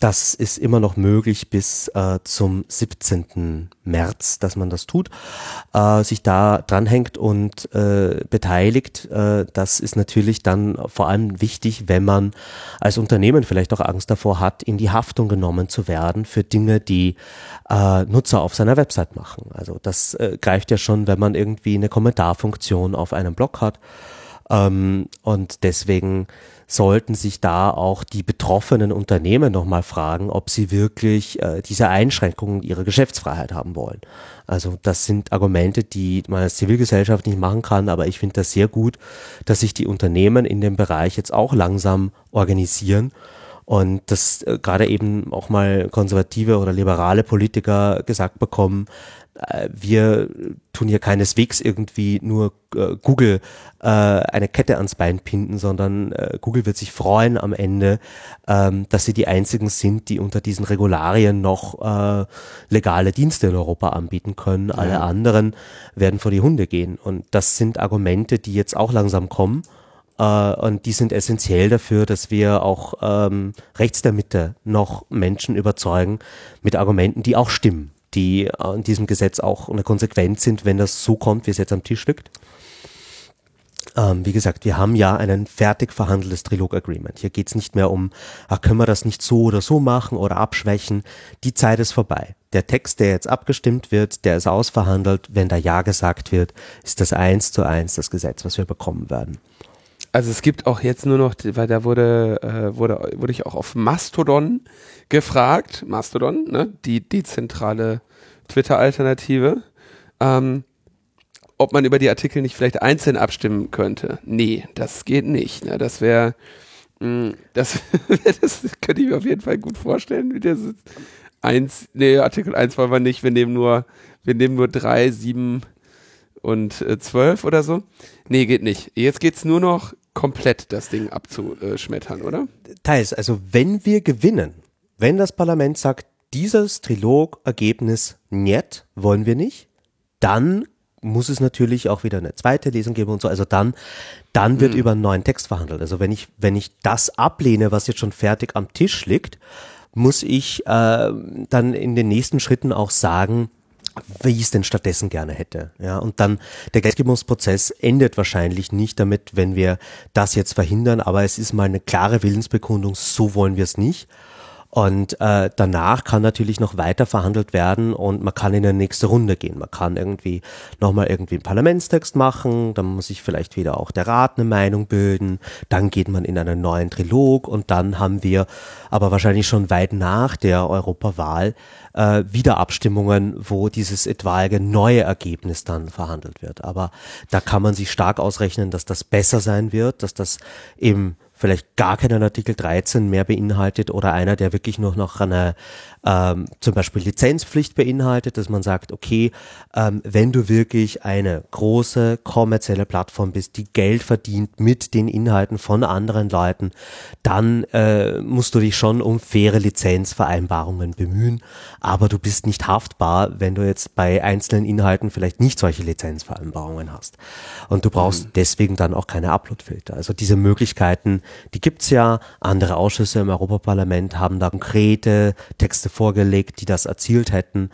das ist immer noch möglich bis äh, zum 17. März, dass man das tut, äh, sich da dranhängt und äh, beteiligt. Äh, das ist natürlich dann vor allem wichtig, wenn man als Unternehmen vielleicht auch Angst davor hat, in die Haftung genommen zu werden für Dinge, die äh, Nutzer auf seiner Website machen. Also das äh, greift ja schon, wenn man irgendwie eine Kommentarfunktion auf einem Blog hat. Ähm, und deswegen sollten sich da auch die betroffenen Unternehmen nochmal fragen, ob sie wirklich äh, diese Einschränkungen ihrer Geschäftsfreiheit haben wollen. Also das sind Argumente, die man als Zivilgesellschaft nicht machen kann, aber ich finde das sehr gut, dass sich die Unternehmen in dem Bereich jetzt auch langsam organisieren und dass äh, gerade eben auch mal konservative oder liberale Politiker gesagt bekommen, wir tun hier keineswegs irgendwie nur äh, Google äh, eine Kette ans Bein pinden, sondern äh, Google wird sich freuen am Ende, ähm, dass sie die einzigen sind, die unter diesen Regularien noch äh, legale Dienste in Europa anbieten können. Ja. Alle anderen werden vor die Hunde gehen. Und das sind Argumente, die jetzt auch langsam kommen. Uh, und die sind essentiell dafür, dass wir auch ähm, rechts der Mitte noch Menschen überzeugen mit Argumenten, die auch stimmen die in diesem Gesetz auch eine Konsequenz sind, wenn das so kommt, wie es jetzt am Tisch liegt. ähm, wie gesagt, wir haben ja ein fertig verhandeltes Trilog-Agreement. Hier geht's nicht mehr um, ach, können wir das nicht so oder so machen oder abschwächen. Die Zeit ist vorbei. Der Text, der jetzt abgestimmt wird, der ist ausverhandelt. Wenn da Ja gesagt wird, ist das eins zu eins das Gesetz, was wir bekommen werden. Also es gibt auch jetzt nur noch, weil da wurde, äh, wurde, wurde ich auch auf Mastodon gefragt, Mastodon, ne, die dezentrale Twitter-Alternative, ähm, ob man über die Artikel nicht vielleicht einzeln abstimmen könnte. Nee, das geht nicht. Ne? Das wäre, mm, das, das könnte ich mir auf jeden Fall gut vorstellen, wie ist. Eins, nee, Artikel 1 wollen wir nicht, wir nehmen nur, wir nehmen nur drei, sieben und äh, zwölf oder so. Nee, geht nicht. Jetzt geht's nur noch komplett das Ding abzuschmettern, oder? Teils, also wenn wir gewinnen, wenn das Parlament sagt, dieses Trilog-Ergebnis nicht, wollen wir nicht, dann muss es natürlich auch wieder eine zweite Lesung geben und so. Also dann, dann wird mhm. über einen neuen Text verhandelt. Also wenn ich, wenn ich das ablehne, was jetzt schon fertig am Tisch liegt, muss ich äh, dann in den nächsten Schritten auch sagen, wie ich es denn stattdessen gerne hätte. Ja, und dann der Gesetzgebungsprozess endet wahrscheinlich nicht damit, wenn wir das jetzt verhindern, aber es ist mal eine klare Willensbekundung, so wollen wir es nicht. Und äh, danach kann natürlich noch weiter verhandelt werden und man kann in eine nächste Runde gehen. Man kann irgendwie nochmal irgendwie einen Parlamentstext machen, dann muss sich vielleicht wieder auch der Rat eine Meinung bilden, dann geht man in einen neuen Trilog und dann haben wir aber wahrscheinlich schon weit nach der Europawahl äh, wieder Abstimmungen, wo dieses etwaige neue Ergebnis dann verhandelt wird. Aber da kann man sich stark ausrechnen, dass das besser sein wird, dass das eben vielleicht gar keinen Artikel 13 mehr beinhaltet oder einer, der wirklich nur noch eine ähm, zum Beispiel Lizenzpflicht beinhaltet, dass man sagt, okay, ähm, wenn du wirklich eine große kommerzielle Plattform bist, die Geld verdient mit den Inhalten von anderen Leuten, dann äh, musst du dich schon um faire Lizenzvereinbarungen bemühen, aber du bist nicht haftbar, wenn du jetzt bei einzelnen Inhalten vielleicht nicht solche Lizenzvereinbarungen hast. Und du brauchst mhm. deswegen dann auch keine Uploadfilter. Also diese Möglichkeiten, die gibt's ja. Andere Ausschüsse im Europaparlament haben da konkrete Texte vorgelegt, die das erzielt hätten.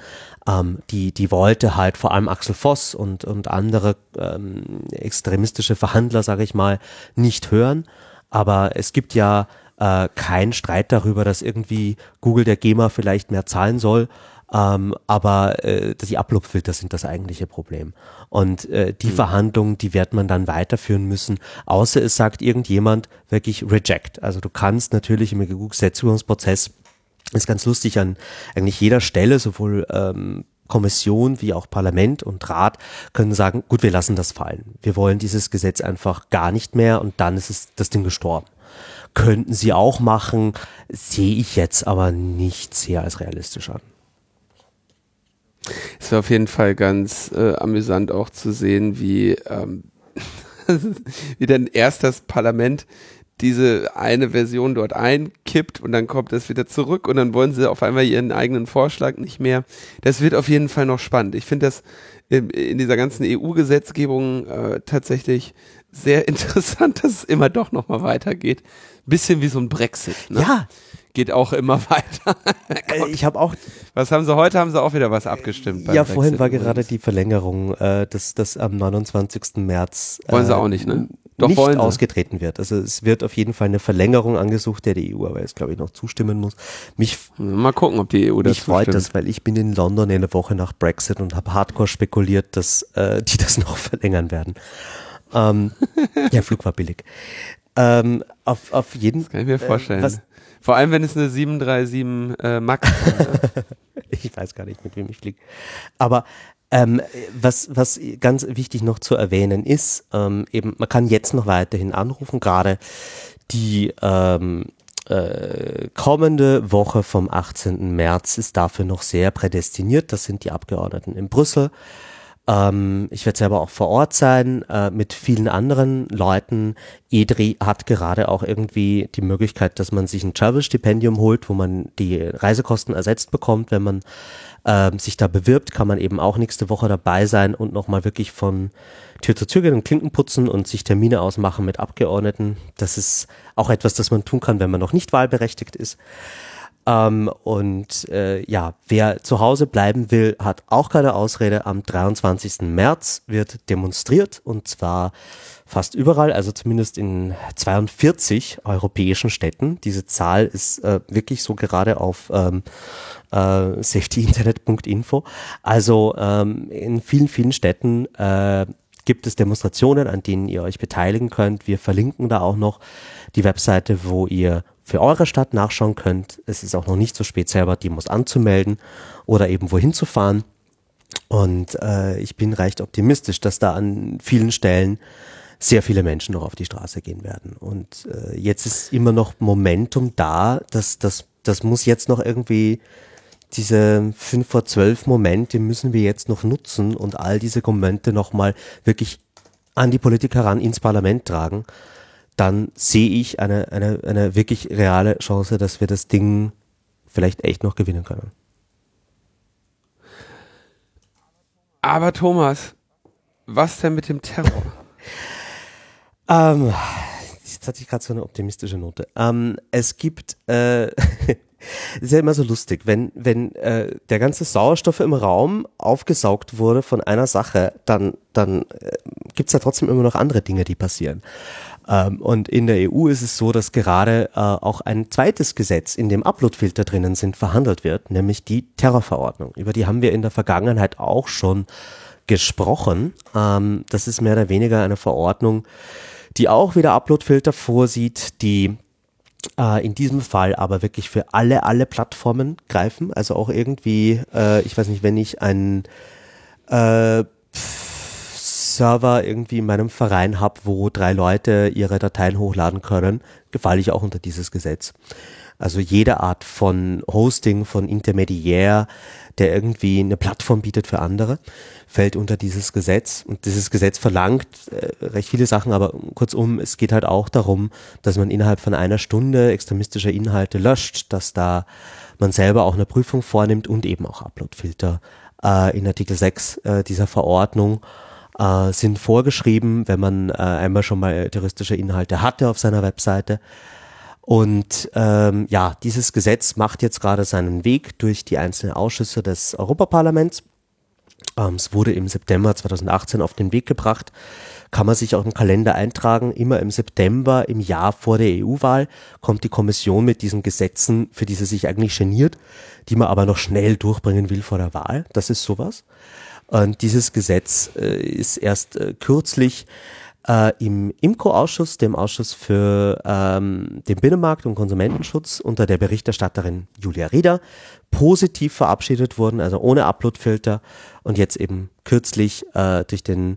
Ähm, die, die wollte halt vor allem Axel Voss und, und andere ähm, extremistische Verhandler, sage ich mal, nicht hören. Aber es gibt ja äh, keinen Streit darüber, dass irgendwie Google der GEMA vielleicht mehr zahlen soll. Ähm, aber äh, die Ablupfilter sind das eigentliche Problem. Und äh, die mhm. Verhandlungen, die wird man dann weiterführen müssen, außer es sagt irgendjemand wirklich reject. Also du kannst natürlich im Gesetzgebungsprozess ist ganz lustig an eigentlich jeder Stelle, sowohl ähm, Kommission wie auch Parlament und Rat können sagen, gut, wir lassen das fallen. Wir wollen dieses Gesetz einfach gar nicht mehr und dann ist es das Ding gestorben. Könnten sie auch machen, sehe ich jetzt aber nicht sehr als realistisch an. Es war auf jeden Fall ganz äh, amüsant auch zu sehen, wie, ähm, wie dann erst das Parlament diese eine Version dort einkippt und dann kommt es wieder zurück und dann wollen sie auf einmal ihren eigenen Vorschlag nicht mehr. Das wird auf jeden Fall noch spannend. Ich finde das in, in, dieser ganzen EU-Gesetzgebung äh, tatsächlich sehr interessant, dass es immer doch nochmal weitergeht. Bisschen wie so ein Brexit. Ne? Ja, geht auch immer weiter. Äh, ich habe auch. Was haben sie heute? Haben sie auch wieder was abgestimmt? Ja, vorhin war gerade die Verlängerung, äh, dass das am 29. März. Wollen sie äh, auch nicht, ne? Doch nicht ausgetreten wird. Also es wird auf jeden Fall eine Verlängerung angesucht, der die EU aber jetzt glaube ich noch zustimmen muss. Mich mal gucken, ob die EU das Mich freut das, weil ich bin in London eine Woche nach Brexit und habe Hardcore spekuliert, dass äh, die das noch verlängern werden. Ähm, ja, Flug war billig. Ähm, auf, auf jeden Das kann ich mir vorstellen. Äh, vor allem, wenn es eine 737 äh, Max ist. ich weiß gar nicht, mit wem ich fliege. Aber ähm, was, was ganz wichtig noch zu erwähnen ist, ähm, eben, man kann jetzt noch weiterhin anrufen, gerade die ähm, äh, kommende Woche vom 18. März ist dafür noch sehr prädestiniert. Das sind die Abgeordneten in Brüssel. Ähm, ich werde selber auch vor Ort sein äh, mit vielen anderen Leuten. EDRI hat gerade auch irgendwie die Möglichkeit, dass man sich ein Travel-Stipendium holt, wo man die Reisekosten ersetzt bekommt. Wenn man äh, sich da bewirbt, kann man eben auch nächste Woche dabei sein und nochmal wirklich von Tür zu Tür gehen und Klinken putzen und sich Termine ausmachen mit Abgeordneten. Das ist auch etwas, das man tun kann, wenn man noch nicht wahlberechtigt ist. Ähm, und äh, ja, wer zu Hause bleiben will, hat auch keine Ausrede. Am 23. März wird demonstriert und zwar fast überall, also zumindest in 42 europäischen Städten. Diese Zahl ist äh, wirklich so gerade auf ähm, äh, safetyinternet.info. Also ähm, in vielen, vielen Städten äh, gibt es Demonstrationen, an denen ihr euch beteiligen könnt. Wir verlinken da auch noch die Webseite, wo ihr für eure Stadt nachschauen könnt. Es ist auch noch nicht so spät, selber Demos anzumelden oder eben wohin zu fahren. Und äh, ich bin recht optimistisch, dass da an vielen Stellen sehr viele Menschen noch auf die Straße gehen werden. Und äh, jetzt ist immer noch Momentum da, dass das, das muss jetzt noch irgendwie diese 5 vor 12 Momente müssen wir jetzt noch nutzen und all diese Momente nochmal wirklich an die Politiker ran ins Parlament tragen, dann sehe ich eine, eine, eine wirklich reale Chance, dass wir das Ding vielleicht echt noch gewinnen können. Aber Thomas, was denn mit dem Terror? ähm, jetzt hatte ich gerade so eine optimistische Note. Ähm, es gibt äh, ist ja immer so lustig, wenn, wenn äh, der ganze Sauerstoff im Raum aufgesaugt wurde von einer Sache, dann, dann äh, gibt es ja trotzdem immer noch andere Dinge, die passieren. Ähm, und in der EU ist es so, dass gerade äh, auch ein zweites Gesetz, in dem Uploadfilter drinnen sind, verhandelt wird, nämlich die Terrorverordnung. Über die haben wir in der Vergangenheit auch schon gesprochen. Ähm, das ist mehr oder weniger eine Verordnung, die auch wieder Uploadfilter vorsieht, die äh, in diesem Fall aber wirklich für alle, alle Plattformen greifen. Also auch irgendwie, äh, ich weiß nicht, wenn ich einen äh, Server irgendwie in meinem Verein habe, wo drei Leute ihre Dateien hochladen können, gefalle ich auch unter dieses Gesetz. Also jede Art von Hosting, von Intermediär, der irgendwie eine Plattform bietet für andere, fällt unter dieses Gesetz. Und dieses Gesetz verlangt äh, recht viele Sachen, aber kurzum, es geht halt auch darum, dass man innerhalb von einer Stunde extremistische Inhalte löscht, dass da man selber auch eine Prüfung vornimmt und eben auch Uploadfilter äh, in Artikel 6 äh, dieser Verordnung äh, sind vorgeschrieben, wenn man äh, einmal schon mal terroristische Inhalte hatte auf seiner Webseite. Und ähm, ja, dieses Gesetz macht jetzt gerade seinen Weg durch die einzelnen Ausschüsse des Europaparlaments. Ähm, es wurde im September 2018 auf den Weg gebracht. Kann man sich auch im Kalender eintragen. Immer im September, im Jahr vor der EU-Wahl, kommt die Kommission mit diesen Gesetzen, für die sie sich eigentlich geniert, die man aber noch schnell durchbringen will vor der Wahl. Das ist sowas. Und dieses Gesetz äh, ist erst äh, kürzlich äh, im IMCO-Ausschuss, dem Ausschuss für ähm, den Binnenmarkt und Konsumentenschutz unter der Berichterstatterin Julia Rieder positiv verabschiedet wurden, also ohne Uploadfilter und jetzt eben kürzlich äh, durch den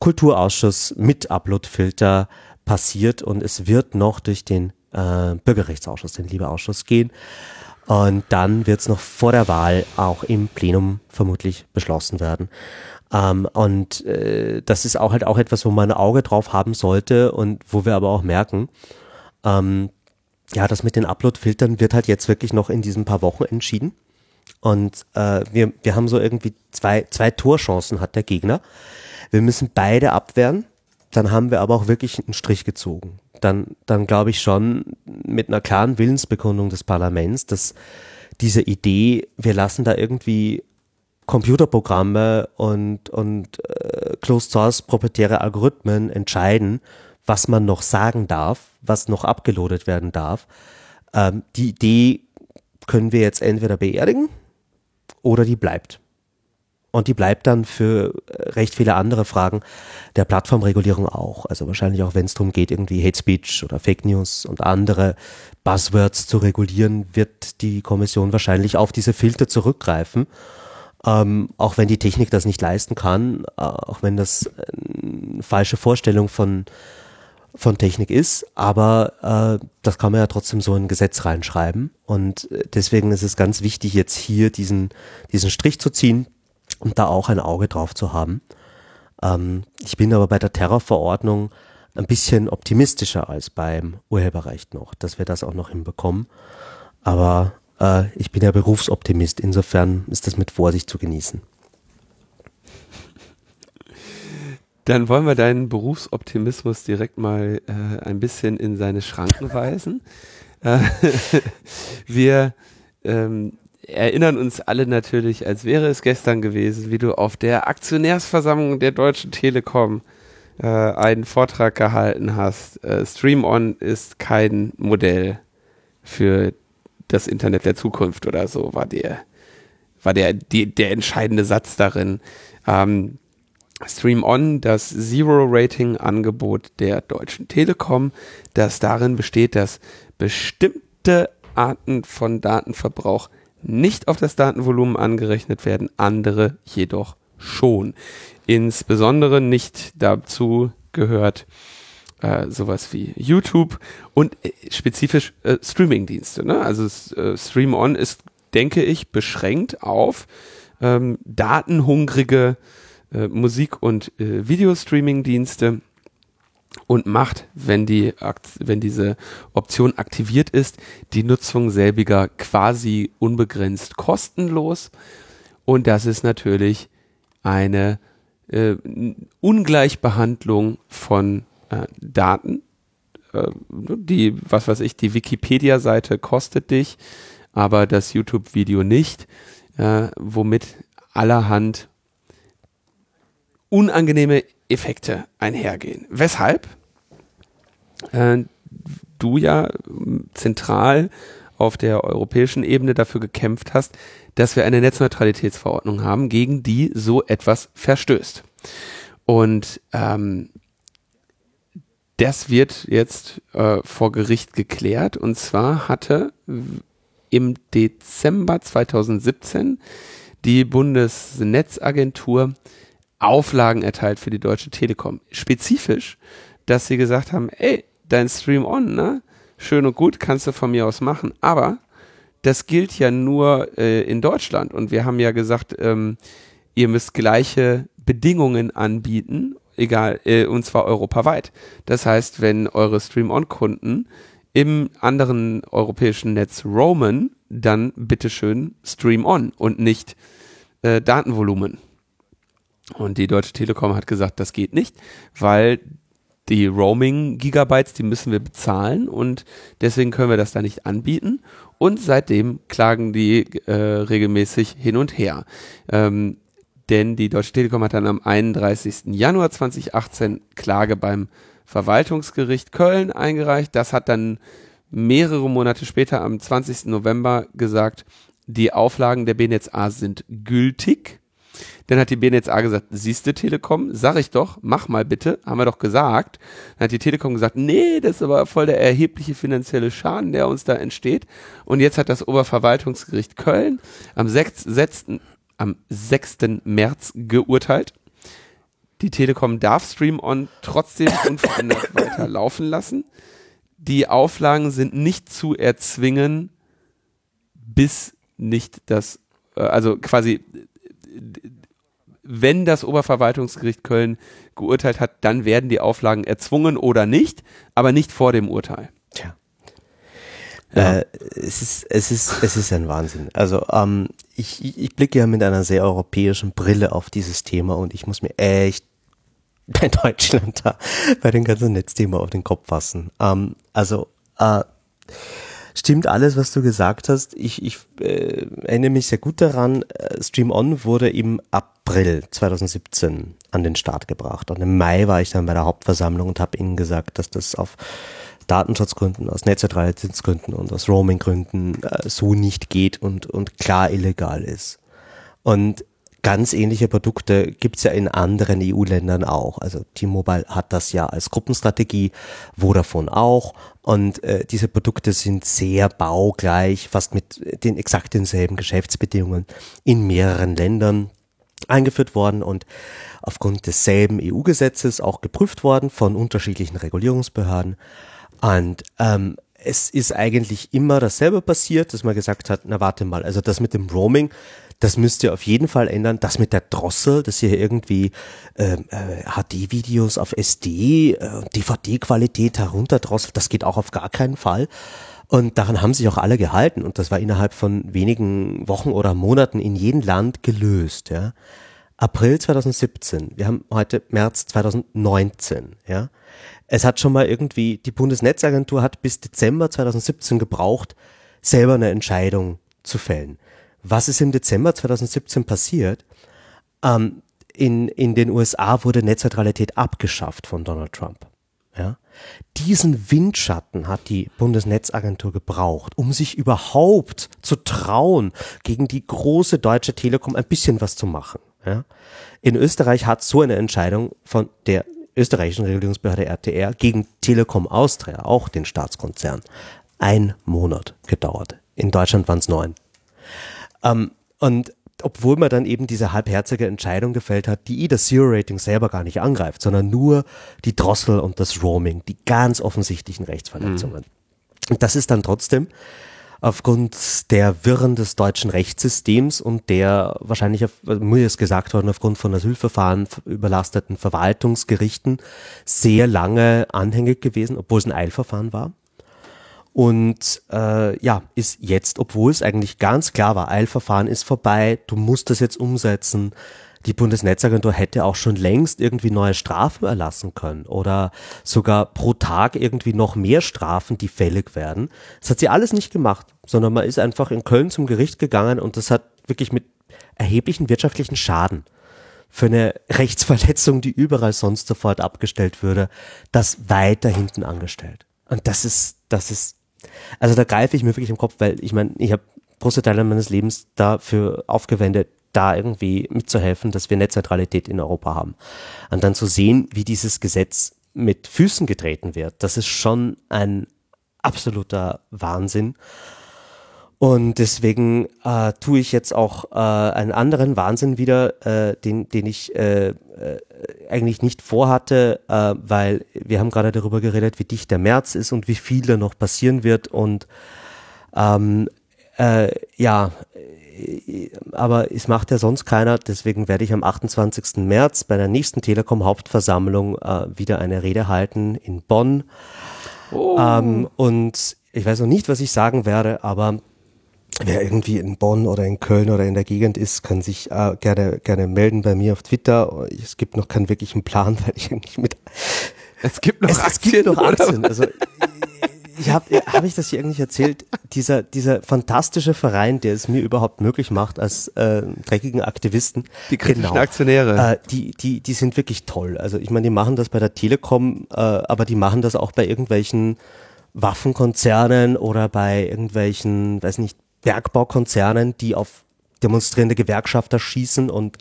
Kulturausschuss mit Uploadfilter passiert und es wird noch durch den äh, Bürgerrechtsausschuss, den Liebeausschuss gehen. Und dann wird es noch vor der Wahl auch im Plenum vermutlich beschlossen werden. Ähm, und äh, das ist auch halt auch etwas, wo man ein Auge drauf haben sollte und wo wir aber auch merken, ähm, ja, das mit den Upload-Filtern wird halt jetzt wirklich noch in diesen paar Wochen entschieden. Und äh, wir, wir haben so irgendwie zwei, zwei Torchancen hat der Gegner. Wir müssen beide abwehren. Dann haben wir aber auch wirklich einen Strich gezogen. Dann, dann glaube ich schon mit einer klaren Willensbekundung des Parlaments, dass diese Idee, wir lassen da irgendwie Computerprogramme und, und äh, Closed Source proprietäre Algorithmen entscheiden, was man noch sagen darf, was noch abgeloadet werden darf. Ähm, die Idee können wir jetzt entweder beerdigen oder die bleibt. Und die bleibt dann für äh, recht viele andere Fragen der Plattformregulierung auch. Also wahrscheinlich auch, wenn es darum geht, irgendwie Hate Speech oder Fake News und andere Buzzwords zu regulieren, wird die Kommission wahrscheinlich auf diese Filter zurückgreifen ähm, auch wenn die Technik das nicht leisten kann, äh, auch wenn das eine falsche Vorstellung von, von Technik ist, aber äh, das kann man ja trotzdem so in ein Gesetz reinschreiben. Und äh, deswegen ist es ganz wichtig, jetzt hier diesen, diesen Strich zu ziehen und da auch ein Auge drauf zu haben. Ähm, ich bin aber bei der Terrorverordnung ein bisschen optimistischer als beim Urheberrecht noch, dass wir das auch noch hinbekommen. Aber äh, ich bin ja Berufsoptimist, insofern ist das mit Vorsicht zu genießen. Dann wollen wir deinen Berufsoptimismus direkt mal äh, ein bisschen in seine Schranken weisen. Äh, wir ähm, erinnern uns alle natürlich, als wäre es gestern gewesen, wie du auf der Aktionärsversammlung der Deutschen Telekom äh, einen Vortrag gehalten hast. Äh, Stream On ist kein Modell für das Internet der Zukunft oder so, war der, war der, die, der entscheidende Satz darin. Ähm, Stream On, das Zero-Rating-Angebot der Deutschen Telekom, das darin besteht, dass bestimmte Arten von Datenverbrauch nicht auf das Datenvolumen angerechnet werden, andere jedoch schon. Insbesondere nicht dazu gehört äh, sowas wie YouTube und äh, spezifisch äh, Streamingdienste. Ne? Also äh, Stream On ist, denke ich, beschränkt auf ähm, datenhungrige äh, Musik- und äh, Videostreaming-Dienste und macht, wenn die, wenn diese Option aktiviert ist, die Nutzung selbiger quasi unbegrenzt kostenlos. Und das ist natürlich eine äh, Ungleichbehandlung von äh, Daten. Äh, die, was weiß ich, die Wikipedia-Seite kostet dich, aber das YouTube-Video nicht, äh, womit allerhand unangenehme Effekte einhergehen. Weshalb äh, du ja zentral auf der europäischen Ebene dafür gekämpft hast, dass wir eine Netzneutralitätsverordnung haben, gegen die so etwas verstößt. Und ähm, das wird jetzt äh, vor Gericht geklärt. Und zwar hatte im Dezember 2017 die Bundesnetzagentur Auflagen erteilt für die Deutsche Telekom. Spezifisch, dass sie gesagt haben, ey, dein Stream on, ne? Schön und gut, kannst du von mir aus machen, aber das gilt ja nur äh, in Deutschland und wir haben ja gesagt, ähm, ihr müsst gleiche Bedingungen anbieten, egal, äh, und zwar europaweit. Das heißt, wenn eure Stream-On-Kunden im anderen europäischen Netz roamen, dann bitteschön Stream On und nicht äh, Datenvolumen. Und die Deutsche Telekom hat gesagt, das geht nicht, weil die Roaming-Gigabytes, die müssen wir bezahlen und deswegen können wir das da nicht anbieten. Und seitdem klagen die äh, regelmäßig hin und her. Ähm, denn die Deutsche Telekom hat dann am 31. Januar 2018 Klage beim Verwaltungsgericht Köln eingereicht. Das hat dann mehrere Monate später am 20. November gesagt, die Auflagen der BNetzA sind gültig. Dann hat die BNetzA gesagt, siehste Telekom, sag ich doch, mach mal bitte, haben wir doch gesagt. Dann hat die Telekom gesagt, nee, das ist aber voll der erhebliche finanzielle Schaden, der uns da entsteht. Und jetzt hat das Oberverwaltungsgericht Köln am 6. 6 am 6. März geurteilt. Die Telekom darf Stream On trotzdem unverändert weiter laufen lassen. Die Auflagen sind nicht zu erzwingen, bis nicht das, äh, also quasi wenn das Oberverwaltungsgericht Köln geurteilt hat, dann werden die Auflagen erzwungen oder nicht, aber nicht vor dem Urteil. Tja. Ja. Äh, es, ist, es, ist, es ist ein Wahnsinn. Also ähm, ich, ich blicke ja mit einer sehr europäischen Brille auf dieses Thema und ich muss mir echt bei Deutschland da bei dem ganzen Netzthema auf den Kopf fassen. Ähm, also äh, stimmt alles, was du gesagt hast. Ich, ich äh, erinnere mich sehr gut daran, äh, Stream On wurde im April 2017 an den Start gebracht. Und im Mai war ich dann bei der Hauptversammlung und habe ihnen gesagt, dass das auf Datenschutzgründen, aus Netzneutralitätsgründen und aus Roaminggründen äh, so nicht geht und, und klar illegal ist. Und ganz ähnliche Produkte gibt's ja in anderen EU-Ländern auch. Also T-Mobile hat das ja als Gruppenstrategie, Vodafone auch. Und äh, diese Produkte sind sehr baugleich, fast mit den exakt denselben Geschäftsbedingungen in mehreren Ländern eingeführt worden und aufgrund desselben EU-Gesetzes auch geprüft worden von unterschiedlichen Regulierungsbehörden. Und ähm, es ist eigentlich immer dasselbe passiert, dass man gesagt hat, na warte mal, also das mit dem Roaming, das müsst ihr auf jeden Fall ändern. Das mit der Drossel, dass ihr irgendwie ähm, äh, HD-Videos auf SD, äh, DVD-Qualität herunterdrosselt, das geht auch auf gar keinen Fall. Und daran haben sich auch alle gehalten und das war innerhalb von wenigen Wochen oder Monaten in jedem Land gelöst. Ja. April 2017, wir haben heute März 2019. Ja. Es hat schon mal irgendwie, die Bundesnetzagentur hat bis Dezember 2017 gebraucht, selber eine Entscheidung zu fällen. Was ist im Dezember 2017 passiert? Ähm, in, in den USA wurde Netzneutralität abgeschafft von Donald Trump. Ja? Diesen Windschatten hat die Bundesnetzagentur gebraucht, um sich überhaupt zu trauen, gegen die große deutsche Telekom ein bisschen was zu machen. Ja? In Österreich hat so eine Entscheidung von der österreichischen Regulierungsbehörde RTR gegen Telekom Austria, auch den Staatskonzern, ein Monat gedauert. In Deutschland waren es neun. Ähm, und obwohl man dann eben diese halbherzige Entscheidung gefällt hat, die eh das Zero-Rating selber gar nicht angreift, sondern nur die Drossel und das Roaming, die ganz offensichtlichen Rechtsverletzungen. Mhm. Und das ist dann trotzdem aufgrund der Wirren des deutschen Rechtssystems und der wahrscheinlich, mir ist gesagt worden, aufgrund von Asylverfahren überlasteten Verwaltungsgerichten sehr lange anhängig gewesen, obwohl es ein Eilverfahren war. Und äh, ja, ist jetzt, obwohl es eigentlich ganz klar war, Eilverfahren ist vorbei, du musst das jetzt umsetzen. Die Bundesnetzagentur hätte auch schon längst irgendwie neue Strafen erlassen können oder sogar pro Tag irgendwie noch mehr Strafen, die fällig werden. Das hat sie alles nicht gemacht, sondern man ist einfach in Köln zum Gericht gegangen und das hat wirklich mit erheblichen wirtschaftlichen Schaden für eine Rechtsverletzung, die überall sonst sofort abgestellt würde, das weiter hinten angestellt. Und das ist, das ist also da greife ich mir wirklich im Kopf, weil ich meine, ich habe große Teile meines Lebens dafür aufgewendet, da irgendwie mitzuhelfen, dass wir Netzneutralität in Europa haben. Und dann zu sehen, wie dieses Gesetz mit Füßen getreten wird, das ist schon ein absoluter Wahnsinn. Und deswegen äh, tue ich jetzt auch äh, einen anderen Wahnsinn wieder, äh, den, den ich äh, äh, eigentlich nicht vorhatte, äh, weil wir haben gerade darüber geredet, wie dicht der März ist und wie viel da noch passieren wird. Und ähm, äh, ja, äh, aber es macht ja sonst keiner, deswegen werde ich am 28. März bei der nächsten Telekom Hauptversammlung äh, wieder eine Rede halten in Bonn. Oh. Ähm, und ich weiß noch nicht, was ich sagen werde, aber wer irgendwie in Bonn oder in Köln oder in der Gegend ist, kann sich äh, gerne gerne melden bei mir auf Twitter. Es gibt noch keinen wirklichen Plan, weil ich eigentlich mit es gibt noch es, Aktien. Es gibt noch Aktien. Also ich habe hab ich das hier eigentlich erzählt? Dieser dieser fantastische Verein, der es mir überhaupt möglich macht als äh, dreckigen Aktivisten. Die kritischen genau, Aktionäre. Äh, die die die sind wirklich toll. Also ich meine, die machen das bei der Telekom, äh, aber die machen das auch bei irgendwelchen Waffenkonzernen oder bei irgendwelchen, weiß nicht, Bergbaukonzernen, die auf demonstrierende Gewerkschafter schießen und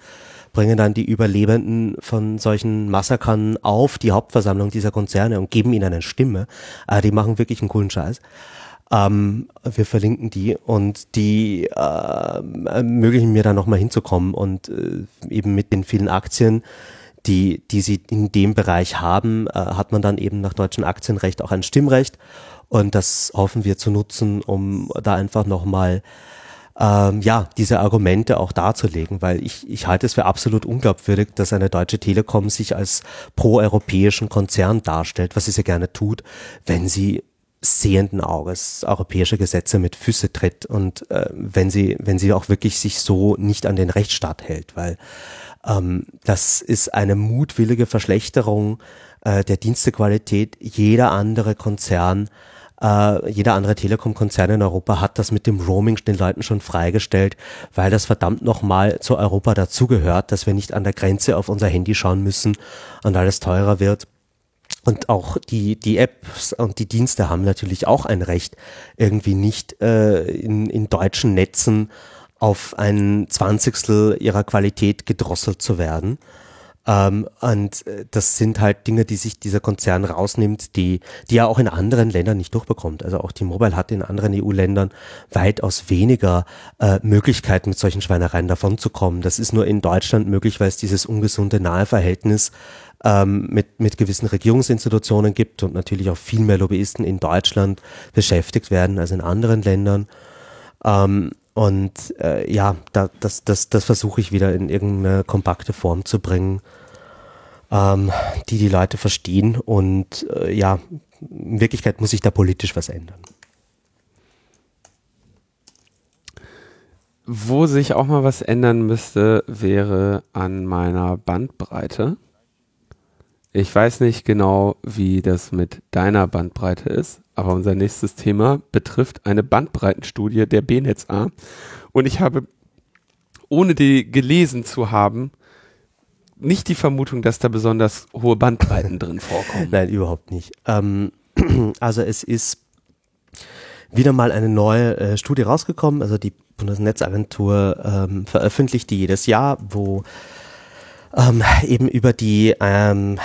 bringen dann die Überlebenden von solchen Massakern auf die Hauptversammlung dieser Konzerne und geben ihnen eine Stimme. Äh, die machen wirklich einen coolen Scheiß. Ähm, wir verlinken die und die äh, ermöglichen mir da nochmal hinzukommen und äh, eben mit den vielen Aktien, die, die sie in dem Bereich haben, äh, hat man dann eben nach deutschem Aktienrecht auch ein Stimmrecht und das hoffen wir zu nutzen, um da einfach nochmal ähm, ja, diese Argumente auch darzulegen, weil ich, ich halte es für absolut unglaubwürdig, dass eine deutsche Telekom sich als pro-europäischen Konzern darstellt, was sie sehr gerne tut, wenn sie sehenden Auges europäische Gesetze mit Füße tritt und äh, wenn sie, wenn sie auch wirklich sich so nicht an den Rechtsstaat hält, weil ähm, das ist eine mutwillige Verschlechterung äh, der Dienstequalität. Jeder andere Konzern äh, jeder andere Telekom-Konzern in Europa hat das mit dem Roaming den Leuten schon freigestellt, weil das verdammt nochmal zu Europa dazugehört, dass wir nicht an der Grenze auf unser Handy schauen müssen und alles teurer wird. Und auch die, die Apps und die Dienste haben natürlich auch ein Recht, irgendwie nicht äh, in, in deutschen Netzen auf ein Zwanzigstel ihrer Qualität gedrosselt zu werden. Ähm, und äh, das sind halt Dinge, die sich dieser Konzern rausnimmt, die, die er auch in anderen Ländern nicht durchbekommt. Also auch T-Mobile hat in anderen EU-Ländern weitaus weniger äh, Möglichkeiten, mit solchen Schweinereien davonzukommen. Das ist nur in Deutschland möglich, weil es dieses ungesunde Naheverhältnis ähm, mit, mit gewissen Regierungsinstitutionen gibt und natürlich auch viel mehr Lobbyisten in Deutschland beschäftigt werden als in anderen Ländern. Ähm, und äh, ja, da, das, das, das versuche ich wieder in irgendeine kompakte Form zu bringen, ähm, die die Leute verstehen. Und äh, ja, in Wirklichkeit muss sich da politisch was ändern. Wo sich auch mal was ändern müsste, wäre an meiner Bandbreite. Ich weiß nicht genau, wie das mit deiner Bandbreite ist, aber unser nächstes Thema betrifft eine Bandbreitenstudie der BNetzA. Und ich habe, ohne die gelesen zu haben, nicht die Vermutung, dass da besonders hohe Bandbreiten drin vorkommen. Nein, überhaupt nicht. Ähm, also es ist wieder mal eine neue äh, Studie rausgekommen. Also die Bundesnetzagentur ähm, veröffentlicht die jedes Jahr, wo ähm, eben über die, ähm, äh,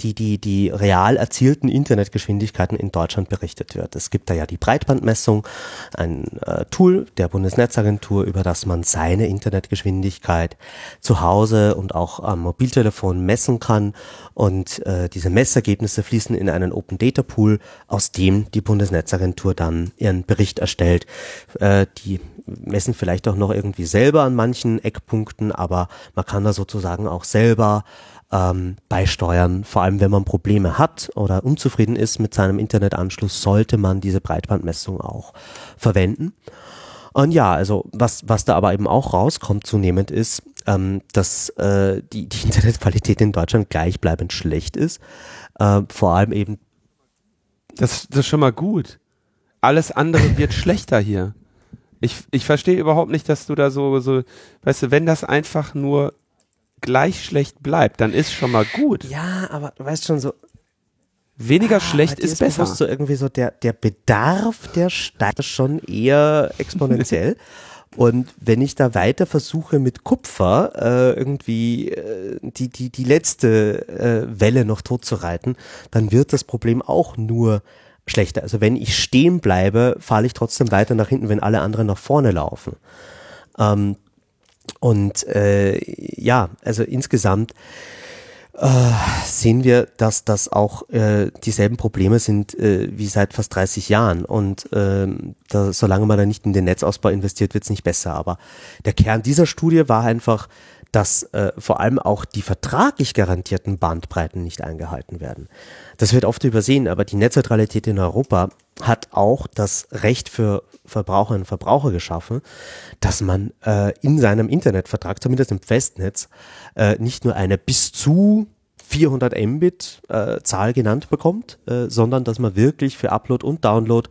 die, die, die real erzielten Internetgeschwindigkeiten in Deutschland berichtet wird. Es gibt da ja die Breitbandmessung, ein äh, Tool der Bundesnetzagentur, über das man seine Internetgeschwindigkeit zu Hause und auch am Mobiltelefon messen kann. Und äh, diese Messergebnisse fließen in einen Open Data Pool, aus dem die Bundesnetzagentur dann ihren Bericht erstellt. Äh, die messen vielleicht auch noch irgendwie selber an manchen Eckpunkten, aber man kann da sozusagen auch selber ähm, beisteuern. Vor allem, wenn man Probleme hat oder unzufrieden ist mit seinem Internetanschluss, sollte man diese Breitbandmessung auch verwenden. Und ja, also was, was da aber eben auch rauskommt zunehmend ist, ähm, dass äh, die, die Internetqualität in Deutschland gleichbleibend schlecht ist. Äh, vor allem eben. Das, das ist schon mal gut. Alles andere wird schlechter hier. Ich, ich verstehe überhaupt nicht, dass du da so, so, weißt du, wenn das einfach nur gleich schlecht bleibt, dann ist schon mal gut. Ja, aber du weißt schon so. Weniger ah, schlecht ist, ist besser. So irgendwie so der, der Bedarf, der steigt schon eher exponentiell. Und wenn ich da weiter versuche mit Kupfer äh, irgendwie äh, die, die, die letzte äh, Welle noch tot zu reiten, dann wird das Problem auch nur schlechter. Also wenn ich stehen bleibe, falle ich trotzdem weiter nach hinten, wenn alle anderen nach vorne laufen. Ähm, und äh, ja, also insgesamt äh, sehen wir, dass das auch äh, dieselben Probleme sind äh, wie seit fast 30 Jahren. Und äh, da, solange man da nicht in den Netzausbau investiert, wird es nicht besser. Aber der Kern dieser Studie war einfach, dass äh, vor allem auch die vertraglich garantierten Bandbreiten nicht eingehalten werden. Das wird oft übersehen, aber die Netzneutralität in Europa hat auch das Recht für Verbraucherinnen und Verbraucher geschaffen, dass man äh, in seinem Internetvertrag, zumindest im Festnetz, äh, nicht nur eine bis zu 400 Mbit äh, Zahl genannt bekommt, äh, sondern dass man wirklich für Upload und Download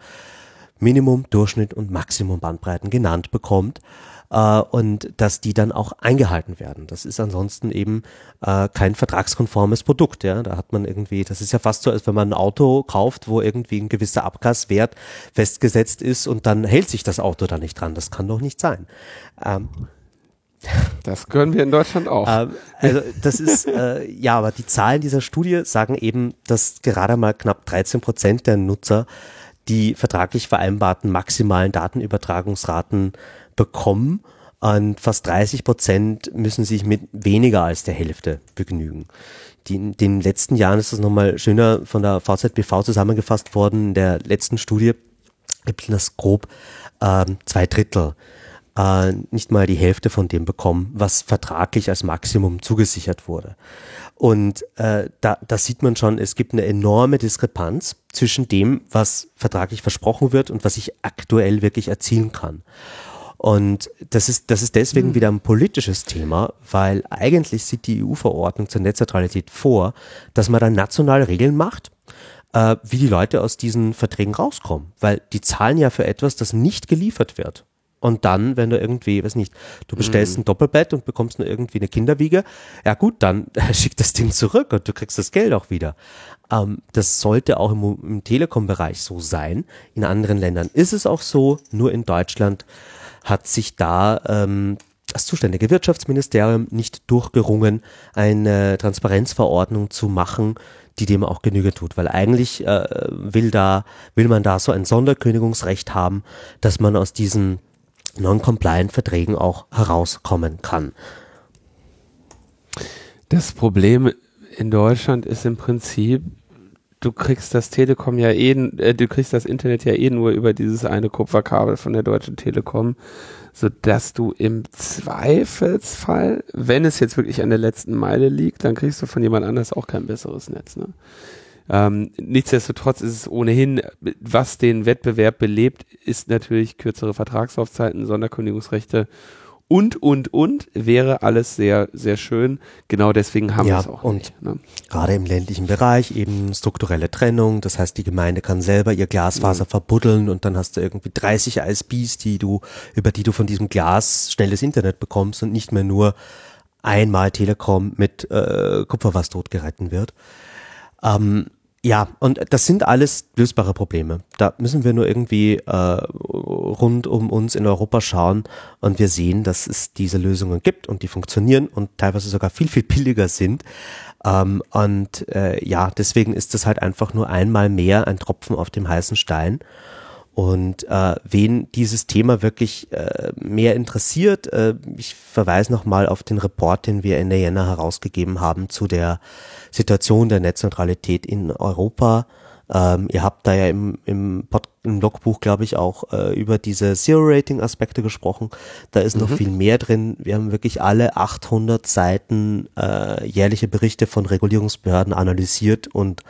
Minimum, Durchschnitt und Maximum Bandbreiten genannt bekommt äh, und dass die dann auch eingehalten werden. Das ist ansonsten eben äh, kein vertragskonformes Produkt. Ja, da hat man irgendwie, das ist ja fast so, als wenn man ein Auto kauft, wo irgendwie ein gewisser Abgaswert festgesetzt ist und dann hält sich das Auto da nicht dran. Das kann doch nicht sein. Ähm, das können wir in Deutschland auch. Ähm, also das ist, äh, ja, aber die Zahlen dieser Studie sagen eben, dass gerade mal knapp 13 Prozent der Nutzer die vertraglich vereinbarten maximalen Datenübertragungsraten bekommen und fast 30 Prozent müssen sich mit weniger als der Hälfte begnügen. Die, in den letzten Jahren ist das nochmal schöner von der VZBV zusammengefasst worden. In der letzten Studie gibt das grob äh, zwei Drittel, äh, nicht mal die Hälfte von dem bekommen, was vertraglich als Maximum zugesichert wurde. Und äh, da, da sieht man schon, es gibt eine enorme Diskrepanz zwischen dem, was vertraglich versprochen wird und was ich aktuell wirklich erzielen kann. Und das ist, das ist deswegen mhm. wieder ein politisches Thema, weil eigentlich sieht die EU-Verordnung zur Netzneutralität vor, dass man dann national Regeln macht, äh, wie die Leute aus diesen Verträgen rauskommen. Weil die zahlen ja für etwas, das nicht geliefert wird. Und dann, wenn du irgendwie, weiß nicht, du bestellst mhm. ein Doppelbett und bekommst nur irgendwie eine Kinderwiege, ja gut, dann schick das Ding zurück und du kriegst das Geld auch wieder. Ähm, das sollte auch im, im Telekom-Bereich so sein. In anderen Ländern ist es auch so, nur in Deutschland hat sich da ähm, das zuständige Wirtschaftsministerium nicht durchgerungen, eine Transparenzverordnung zu machen, die dem auch Genüge tut, weil eigentlich äh, will da will man da so ein Sonderkündigungsrecht haben, dass man aus diesen non-compliant Verträgen auch herauskommen kann. Das Problem in Deutschland ist im Prinzip, du kriegst das Telekom ja eh, äh, du kriegst das Internet ja eh nur über dieses eine Kupferkabel von der Deutschen Telekom, so dass du im Zweifelsfall, wenn es jetzt wirklich an der letzten Meile liegt, dann kriegst du von jemand anders auch kein besseres Netz. Ne? Ähm, nichtsdestotrotz ist es ohnehin, was den Wettbewerb belebt, ist natürlich kürzere Vertragslaufzeiten, Sonderkündigungsrechte und, und, und wäre alles sehr, sehr schön. Genau deswegen haben Ja, wir es auch und nicht. Ne? Gerade im ländlichen Bereich eben strukturelle Trennung. Das heißt, die Gemeinde kann selber ihr Glasfaser verbuddeln und dann hast du irgendwie 30 ISPs, die du, über die du von diesem Glas schnelles Internet bekommst und nicht mehr nur einmal Telekom mit äh, Kupfer, was tot geretten wird. Ähm, ja, und das sind alles lösbare Probleme. Da müssen wir nur irgendwie äh, rund um uns in Europa schauen und wir sehen, dass es diese Lösungen gibt und die funktionieren und teilweise sogar viel, viel billiger sind. Ähm, und äh, ja, deswegen ist das halt einfach nur einmal mehr ein Tropfen auf dem heißen Stein. Und äh, wen dieses Thema wirklich äh, mehr interessiert, äh, ich verweise nochmal auf den Report, den wir Ende Jänner herausgegeben haben zu der Situation der Netzneutralität in Europa. Ähm, ihr habt da ja im, im, Pod, im Logbuch, glaube ich, auch äh, über diese Zero-Rating-Aspekte gesprochen. Da ist noch viel mehr drin. Wir haben wirklich alle 800 Seiten äh, jährliche Berichte von Regulierungsbehörden analysiert und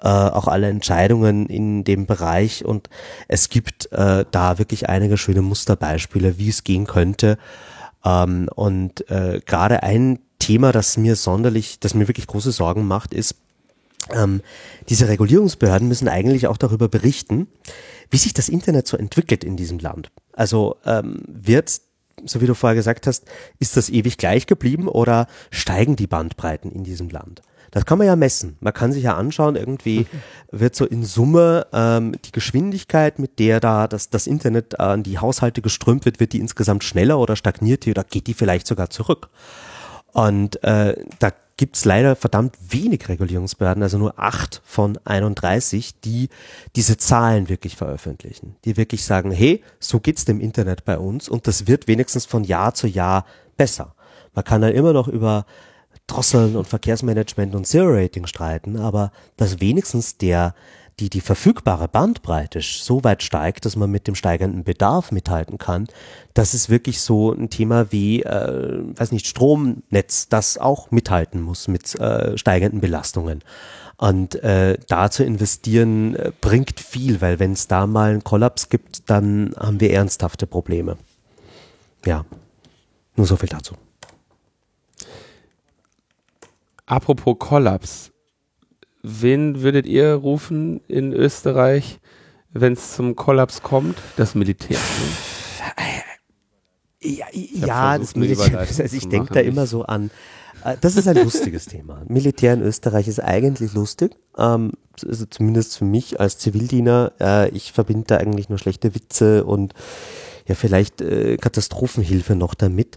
äh, auch alle Entscheidungen in dem Bereich und es gibt äh, da wirklich einige schöne Musterbeispiele, wie es gehen könnte. Ähm, und äh, gerade ein Thema, das mir sonderlich, das mir wirklich große Sorgen macht, ist, ähm, diese Regulierungsbehörden müssen eigentlich auch darüber berichten, wie sich das Internet so entwickelt in diesem Land. Also ähm, wird, so wie du vorher gesagt hast, ist das ewig gleich geblieben oder steigen die Bandbreiten in diesem Land? Das kann man ja messen. Man kann sich ja anschauen, irgendwie wird so in Summe ähm, die Geschwindigkeit, mit der da das, das Internet an die Haushalte geströmt wird, wird die insgesamt schneller oder stagniert die oder geht die vielleicht sogar zurück? Und äh, da gibt's leider verdammt wenig Regulierungsbehörden, also nur acht von 31, die diese Zahlen wirklich veröffentlichen, die wirklich sagen, hey, so geht's dem Internet bei uns und das wird wenigstens von Jahr zu Jahr besser. Man kann dann immer noch über Drosseln und Verkehrsmanagement und Zero-Rating streiten, aber dass wenigstens der die die verfügbare Bandbreite so weit steigt, dass man mit dem steigenden Bedarf mithalten kann, das ist wirklich so ein Thema wie, äh, weiß nicht, Stromnetz, das auch mithalten muss mit äh, steigenden Belastungen. Und äh, da zu investieren äh, bringt viel, weil wenn es da mal einen Kollaps gibt, dann haben wir ernsthafte Probleme. Ja, nur so viel dazu. Apropos Kollaps. Wen würdet ihr rufen in Österreich, wenn es zum Kollaps kommt? Das Militär. Ne? Ja, ja das Militär, also ich denke da immer so an. äh, Das ist ein lustiges Thema. Militär in Österreich ist eigentlich lustig, ähm, also zumindest für mich als Zivildiener. Äh, ich verbinde da eigentlich nur schlechte Witze und ja vielleicht äh, Katastrophenhilfe noch damit.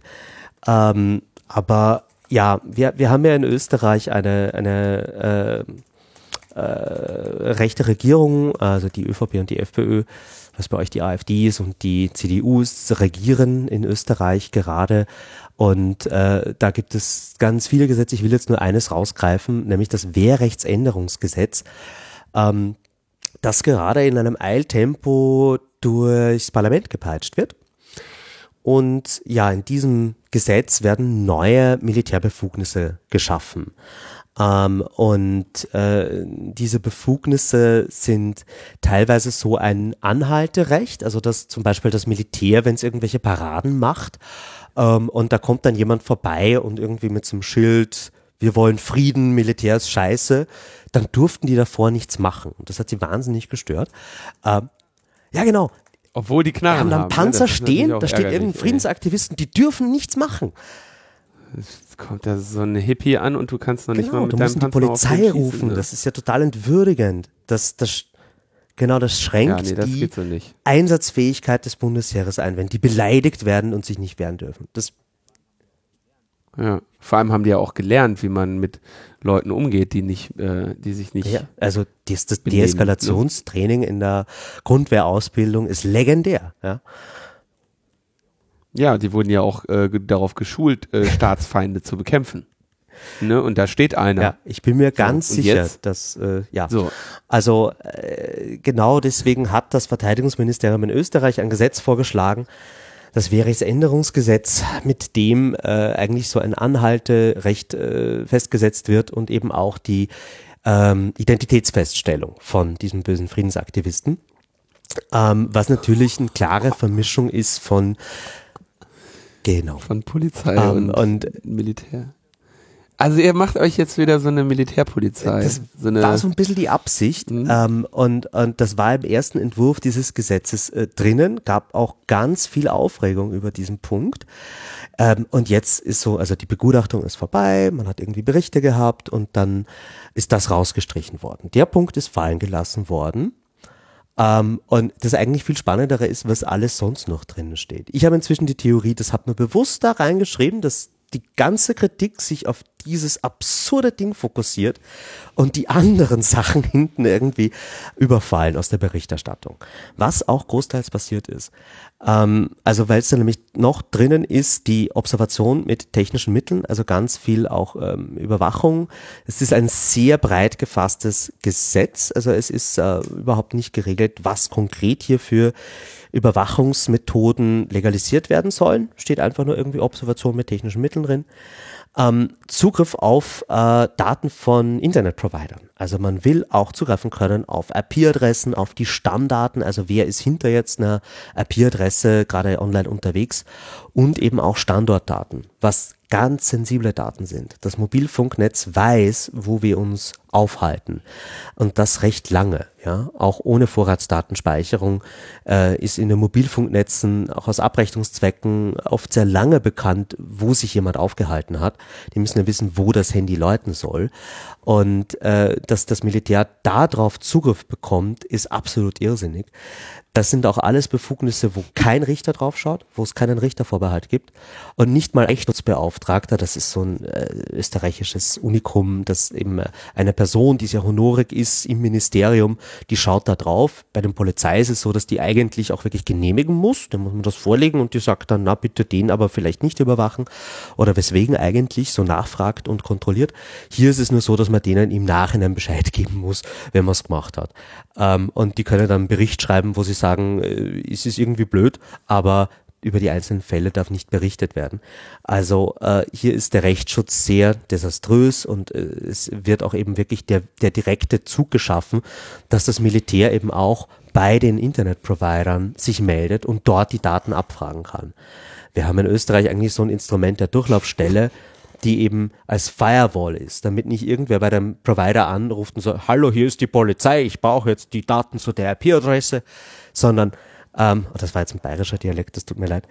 Ähm, aber ja, wir, wir haben ja in Österreich eine, eine äh, äh, rechte Regierung, also die ÖVP und die FPÖ, was bei euch die AfD ist und die CDUs regieren in Österreich gerade. Und äh, da gibt es ganz viele Gesetze. Ich will jetzt nur eines rausgreifen, nämlich das Wehrrechtsänderungsgesetz, ähm, das gerade in einem Eiltempo durchs Parlament gepeitscht wird. Und ja, in diesem Gesetz werden neue Militärbefugnisse geschaffen. Ähm, und äh, diese Befugnisse sind teilweise so ein Anhalterecht, also dass zum Beispiel das Militär, wenn es irgendwelche Paraden macht, ähm, und da kommt dann jemand vorbei und irgendwie mit so einem Schild, wir wollen Frieden, Militär ist scheiße, dann durften die davor nichts machen. Und das hat sie wahnsinnig gestört. Ähm, ja, genau. Obwohl die Wir Knarren haben dann haben. ne? Panzer natürlich stehen, da steht irgendein. Friedensaktivisten, die dürfen nichts machen. Jetzt kommt da so ein Hippie an und du kannst noch nicht mal Genau, mit du deinem musst die Panzer den Polizei rufen. ne? Das ist ja total entwürdigend. Das, das, genau, das schränkt ja, nee, das die so. Einsatzfähigkeit des Bundesheeres ein, wenn die beleidigt werden und sich nicht wehren dürfen. Das, Ja. Vor allem haben die ja auch gelernt, wie man mit Leuten umgeht, die nicht, äh, die sich nicht. ja, also das, das ne? Deeskalationstraining in der Grundwehrausbildung ist legendär. Ja. Ja, die wurden ja auch äh, darauf geschult, äh, Staatsfeinde zu bekämpfen. Ne? Und da steht einer. Ja, ich bin mir ganz und sicher, jetzt? dass äh, ja. So. Also äh, genau deswegen hat das Verteidigungsministerium in Österreich ein Gesetz vorgeschlagen, das Wehrrechtsänderungsgesetz, mit dem äh, eigentlich so ein Anhalterecht äh, festgesetzt wird und eben auch die ähm, Identitätsfeststellung von diesem bösen Friedensaktivisten. Ähm, was natürlich eine klare Vermischung ist von Genau. Von Polizei Ähm, und, und Militär. Also ihr macht euch jetzt wieder so eine Militärpolizei. Das so eine, war so ein bisschen die Absicht. Mhm. Ähm, und, und das war im ersten Entwurf dieses Gesetzes äh, drinnen, gab auch ganz viel Aufregung über diesen Punkt. Ähm, und jetzt ist so, also die Begutachtung ist vorbei, man hat irgendwie Berichte gehabt und dann ist das rausgestrichen worden. Der Punkt ist fallen gelassen worden. Ähm, und das eigentlich viel Spannendere ist, was alles sonst noch drinnen steht. Ich habe inzwischen die Theorie, das hat man bewusst da reingeschrieben, dass die ganze Kritik sich auf dieses absurde Ding fokussiert und die anderen Sachen hinten irgendwie überfallen aus der Berichterstattung. Was auch großteils passiert ist. Ähm, also weil es da nämlich noch drinnen ist, die Observation mit technischen Mitteln, also ganz viel auch ähm, Überwachung. Es ist ein sehr breit gefasstes Gesetz, also es ist äh, überhaupt nicht geregelt, was konkret hier für Überwachungsmethoden legalisiert werden sollen. Steht einfach nur irgendwie Observation mit technischen Mitteln drin. Ähm, Zugriff auf äh, Daten von Internetprovidern. Also man will auch zugreifen können auf IP-Adressen, auf die Stammdaten, also wer ist hinter jetzt einer IP-Adresse gerade online unterwegs und eben auch Standortdaten, was ganz sensible Daten sind. Das Mobilfunknetz weiß, wo wir uns aufhalten und das recht lange, ja, auch ohne Vorratsdatenspeicherung äh, ist in den Mobilfunknetzen auch aus Abrechnungszwecken oft sehr lange bekannt, wo sich jemand aufgehalten hat. Die müssen ja wissen, wo das Handy läuten soll und äh, dass das Militär darauf Zugriff bekommt, ist absolut irrsinnig. Das sind auch alles Befugnisse, wo kein Richter drauf schaut, wo es keinen Richtervorbehalt gibt und nicht mal Rechtsschutzbeauftragter. Das ist so ein äh, österreichisches Unikum, dass eben äh, eine Person, die sehr honorig ist im Ministerium, die schaut da drauf. Bei der Polizei ist es so, dass die eigentlich auch wirklich genehmigen muss. Da muss man das vorlegen und die sagt dann, na bitte den aber vielleicht nicht überwachen oder weswegen eigentlich so nachfragt und kontrolliert. Hier ist es nur so, dass man denen im Nachhinein Bescheid geben muss, wenn man es gemacht hat. Ähm, und die können dann einen Bericht schreiben, wo sie sagen, äh, es ist irgendwie blöd, aber über die einzelnen Fälle darf nicht berichtet werden. Also äh, hier ist der Rechtsschutz sehr desaströs und äh, es wird auch eben wirklich der, der direkte Zug geschaffen, dass das Militär eben auch bei den Internetprovidern sich meldet und dort die Daten abfragen kann. Wir haben in Österreich eigentlich so ein Instrument der Durchlaufstelle, die eben als Firewall ist, damit nicht irgendwer bei dem Provider anruft und sagt, hallo, hier ist die Polizei, ich brauche jetzt die Daten zu der IP-Adresse, sondern, ähm, oh, das war jetzt ein bayerischer Dialekt, das tut mir leid,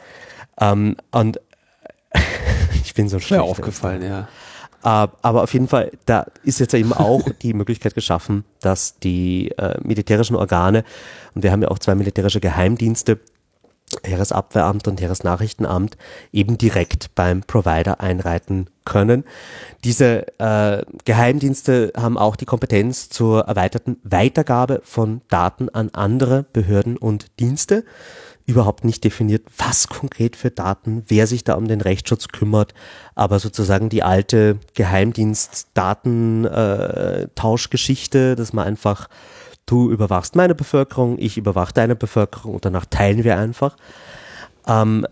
ähm, und ich bin so Mir schlecht. aufgefallen, ja. Aber auf jeden Fall, da ist jetzt eben auch die Möglichkeit geschaffen, dass die äh, militärischen Organe, und wir haben ja auch zwei militärische Geheimdienste, Heeresabwehramt und Heeresnachrichtenamt, eben direkt beim Provider einreiten können. Diese äh, Geheimdienste haben auch die Kompetenz zur erweiterten Weitergabe von Daten an andere Behörden und Dienste überhaupt nicht definiert, was konkret für Daten, wer sich da um den Rechtsschutz kümmert, aber sozusagen die alte Geheimdienst-Datentauschgeschichte, dass man einfach, du überwachst meine Bevölkerung, ich überwache deine Bevölkerung und danach teilen wir einfach. Ähm,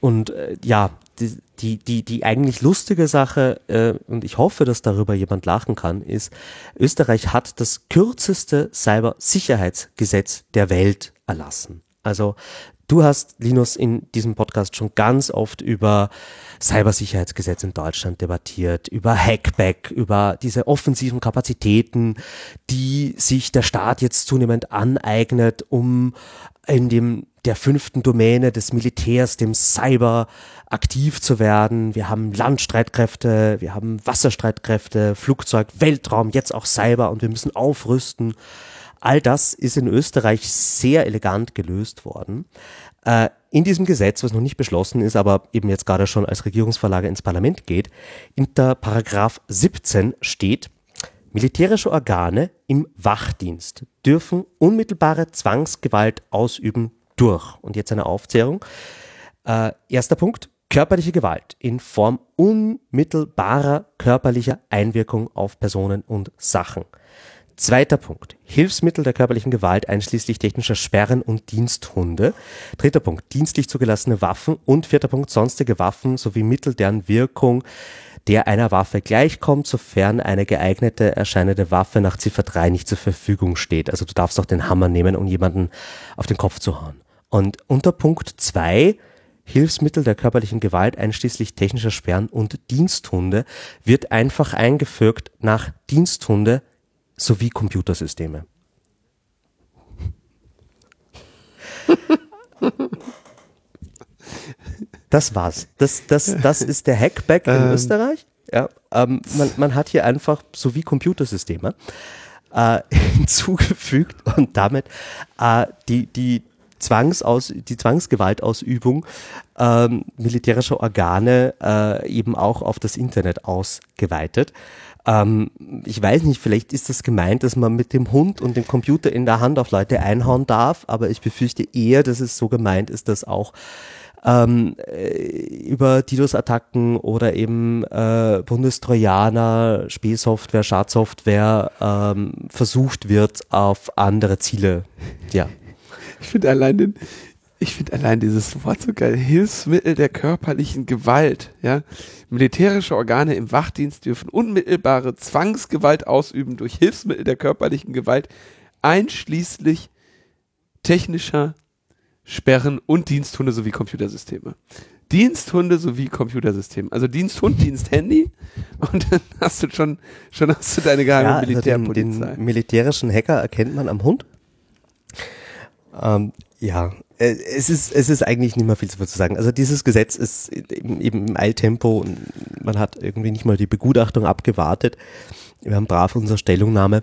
und äh, ja, die, die, die, die eigentlich lustige Sache, äh, und ich hoffe, dass darüber jemand lachen kann, ist, Österreich hat das kürzeste Cybersicherheitsgesetz der Welt erlassen. Also du hast, Linus, in diesem Podcast schon ganz oft über Cybersicherheitsgesetz in Deutschland debattiert, über Hackback, über diese offensiven Kapazitäten, die sich der Staat jetzt zunehmend aneignet, um in dem der fünften Domäne des Militärs, dem Cyber, aktiv zu werden. Wir haben Landstreitkräfte, wir haben Wasserstreitkräfte, Flugzeug, Weltraum, jetzt auch Cyber und wir müssen aufrüsten. All das ist in Österreich sehr elegant gelöst worden. Äh, in diesem Gesetz, was noch nicht beschlossen ist, aber eben jetzt gerade schon als Regierungsverlage ins Parlament geht, in der Paragraph 17 steht, militärische Organe im Wachdienst dürfen unmittelbare Zwangsgewalt ausüben durch. Und jetzt eine Aufzählung. Äh, erster Punkt, körperliche Gewalt in Form unmittelbarer körperlicher Einwirkung auf Personen und Sachen. Zweiter Punkt. Hilfsmittel der körperlichen Gewalt einschließlich technischer Sperren und Diensthunde. Dritter Punkt. Dienstlich zugelassene Waffen. Und vierter Punkt. Sonstige Waffen sowie Mittel, deren Wirkung der einer Waffe gleichkommt, sofern eine geeignete erscheinende Waffe nach Ziffer 3 nicht zur Verfügung steht. Also du darfst auch den Hammer nehmen, um jemanden auf den Kopf zu hauen. Und unter Punkt 2 Hilfsmittel der körperlichen Gewalt einschließlich technischer Sperren und Diensthunde wird einfach eingefügt nach Diensthunde sowie Computersysteme. Das war's. Das, das, das ist der Hackback in ähm. Österreich. Ja, ähm, man, man hat hier einfach sowie Computersysteme äh, hinzugefügt und damit äh, die, die, Zwangsaus, die Zwangsgewaltausübung ähm, militärischer Organe äh, eben auch auf das Internet ausgeweitet. Ähm, ich weiß nicht, vielleicht ist das gemeint, dass man mit dem Hund und dem Computer in der Hand auf Leute einhauen darf, aber ich befürchte eher, dass es so gemeint ist, dass auch ähm, äh, über DDoS-Attacken oder eben äh, Bundestrojaner, Spielsoftware, Schadsoftware ähm, versucht wird, auf andere Ziele. Ja. Ich finde allein den, ich finde allein dieses Wort so geil. Hilfsmittel der körperlichen Gewalt, ja. Militärische Organe im Wachdienst dürfen unmittelbare Zwangsgewalt ausüben durch Hilfsmittel der körperlichen Gewalt, einschließlich technischer Sperren und Diensthunde sowie Computersysteme. Diensthunde sowie Computersystem. Also Diensthund, Diensthandy und dann hast du schon, schon hast du deine geheime ja, Militärpolizei. Also den, den militärischen Hacker erkennt man am Hund. Ähm, ja, es ist, es ist eigentlich nicht mehr viel zu sagen. Also dieses Gesetz ist eben, eben im Eiltempo und man hat irgendwie nicht mal die Begutachtung abgewartet. Wir haben brav unsere Stellungnahme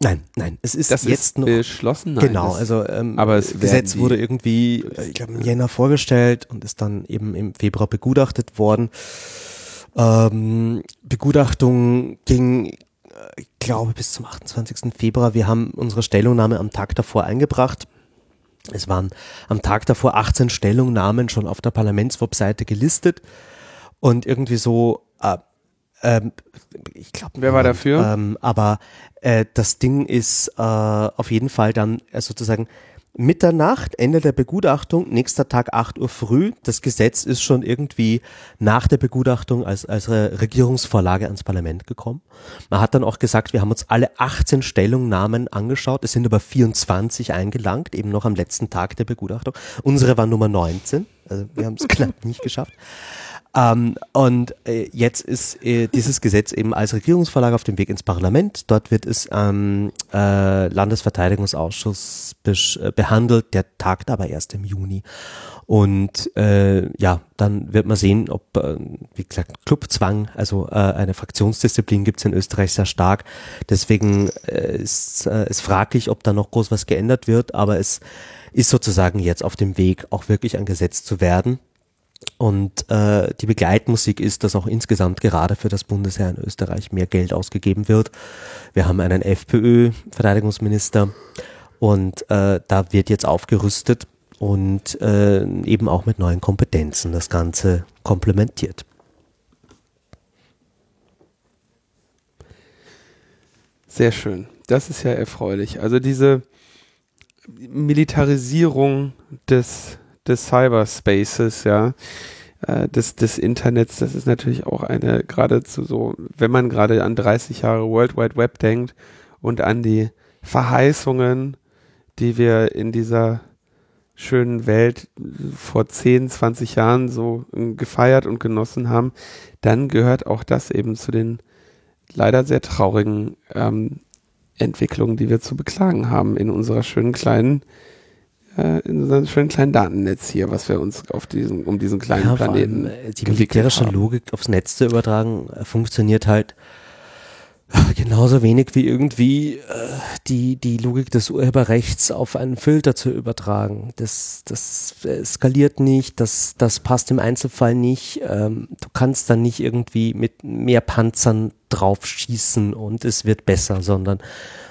Nein, nein, es ist das jetzt ist noch beschlossen. Nein, genau, also ähm, aber das Gesetz wurde irgendwie, ich glaube, im Jänner vorgestellt und ist dann eben im Februar begutachtet worden. Ähm, Begutachtung ging, äh, ich glaube, bis zum 28. Februar. Wir haben unsere Stellungnahme am Tag davor eingebracht. Es waren am Tag davor 18 Stellungnahmen schon auf der Parlamentswebseite gelistet und irgendwie so äh, ähm, ich glaube. Wer war dafür? Ähm, aber äh, das Ding ist äh, auf jeden Fall dann äh, sozusagen Mitternacht, Ende der Begutachtung, nächster Tag 8 Uhr früh. Das Gesetz ist schon irgendwie nach der Begutachtung als, als Regierungsvorlage ans Parlament gekommen. Man hat dann auch gesagt, wir haben uns alle 18 Stellungnahmen angeschaut. Es sind aber 24 eingelangt, eben noch am letzten Tag der Begutachtung. Unsere war Nummer 19. Also wir haben es knapp nicht geschafft. Ähm, und äh, jetzt ist äh, dieses Gesetz eben als Regierungsvorlage auf dem Weg ins Parlament. Dort wird es am äh, Landesverteidigungsausschuss äh, behandelt. Der tagt aber erst im Juni. Und äh, ja, dann wird man sehen, ob, äh, wie gesagt, Clubzwang, also äh, eine Fraktionsdisziplin gibt es in Österreich sehr stark. Deswegen äh, ist es fraglich, ob da noch groß was geändert wird, aber es ist sozusagen jetzt auf dem Weg, auch wirklich ein Gesetz zu werden. Und äh, die Begleitmusik ist, dass auch insgesamt gerade für das Bundesheer in Österreich mehr Geld ausgegeben wird. Wir haben einen FPÖ-Verteidigungsminister und äh, da wird jetzt aufgerüstet und äh, eben auch mit neuen Kompetenzen das Ganze komplementiert. Sehr schön. Das ist ja erfreulich. Also diese Militarisierung des des Cyberspaces, ja, äh, des, des Internets, das ist natürlich auch eine, geradezu so, wenn man gerade an 30 Jahre World Wide Web denkt und an die Verheißungen, die wir in dieser schönen Welt vor 10, 20 Jahren so gefeiert und genossen haben, dann gehört auch das eben zu den leider sehr traurigen ähm, Entwicklungen, die wir zu beklagen haben in unserer schönen kleinen äh, in so einem schönen kleinen Datennetz hier, was wir uns auf diesen, um diesen kleinen ja, Planeten. Allem, äh, die militärische haben. Logik aufs Netz zu übertragen, äh, funktioniert halt äh, genauso wenig wie irgendwie äh, die, die Logik des Urheberrechts auf einen Filter zu übertragen. Das, das skaliert nicht, das, das passt im Einzelfall nicht. Ähm, du kannst dann nicht irgendwie mit mehr Panzern draufschießen und es wird besser, sondern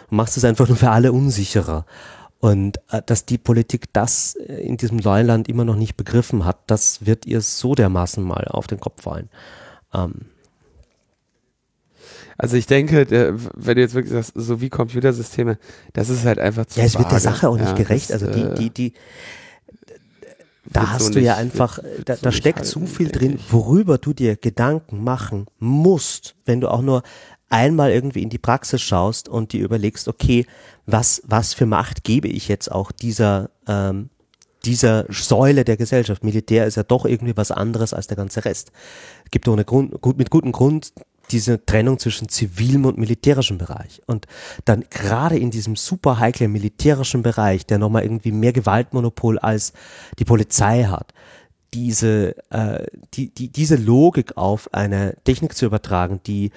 du machst es einfach nur für alle unsicherer. Und äh, dass die Politik das äh, in diesem Neuland immer noch nicht begriffen hat, das wird ihr so dermaßen mal auf den Kopf fallen. Ähm. Also ich denke, der, wenn du jetzt wirklich sagst, so wie Computersysteme, das ist halt einfach zu Ja, es wird der Sache auch nicht ja, gerecht. Also die, die, die, da hast so du ja einfach, da, da so steckt zu viel drin, worüber du dir Gedanken machen musst, wenn du auch nur einmal irgendwie in die Praxis schaust und dir überlegst, okay, was, was für Macht gebe ich jetzt auch dieser, ähm, dieser Säule der Gesellschaft. Militär ist ja doch irgendwie was anderes als der ganze Rest. Es gibt ohne Grund, gut, mit gutem Grund diese Trennung zwischen zivilem und militärischem Bereich. Und dann gerade in diesem super heiklen militärischen Bereich, der nochmal irgendwie mehr Gewaltmonopol als die Polizei hat, diese, äh, die, die, diese Logik auf eine Technik zu übertragen, die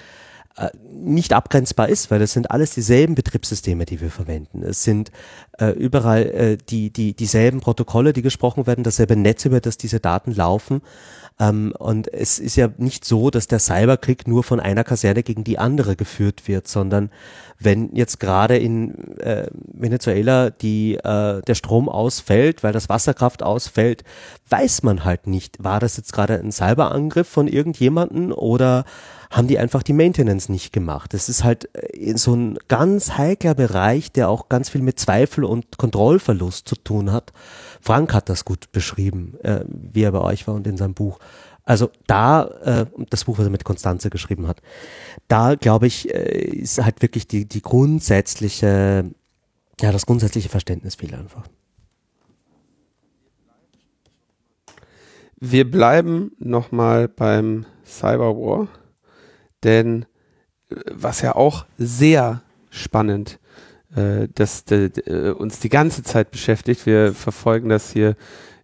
äh, nicht abgrenzbar ist, weil es sind alles dieselben Betriebssysteme, die wir verwenden. Es sind äh, überall äh, die, die, dieselben Protokolle, die gesprochen werden, dasselbe Netz, über das diese Daten laufen. Ähm, und es ist ja nicht so, dass der Cyberkrieg nur von einer Kaserne gegen die andere geführt wird, sondern wenn jetzt gerade in äh, Venezuela die, äh, der Strom ausfällt, weil das Wasserkraft ausfällt, weiß man halt nicht, war das jetzt gerade ein Cyberangriff von irgendjemanden oder haben die einfach die Maintenance nicht gemacht. Das ist halt äh, so ein ganz heikler Bereich, der auch ganz viel mit Zweifel und Kontrollverlust zu tun hat. Frank hat das gut beschrieben, äh, wie er bei euch war und in seinem Buch. Also da, äh, das Buch, was er mit Konstanze geschrieben hat, da glaube ich, äh, ist halt wirklich die, die grundsätzliche, ja, das grundsätzliche Verständnis fehlt einfach. Wir bleiben nochmal beim Cyberwar, denn äh, was ja auch sehr spannend äh, das äh, uns die ganze Zeit beschäftigt, wir verfolgen das hier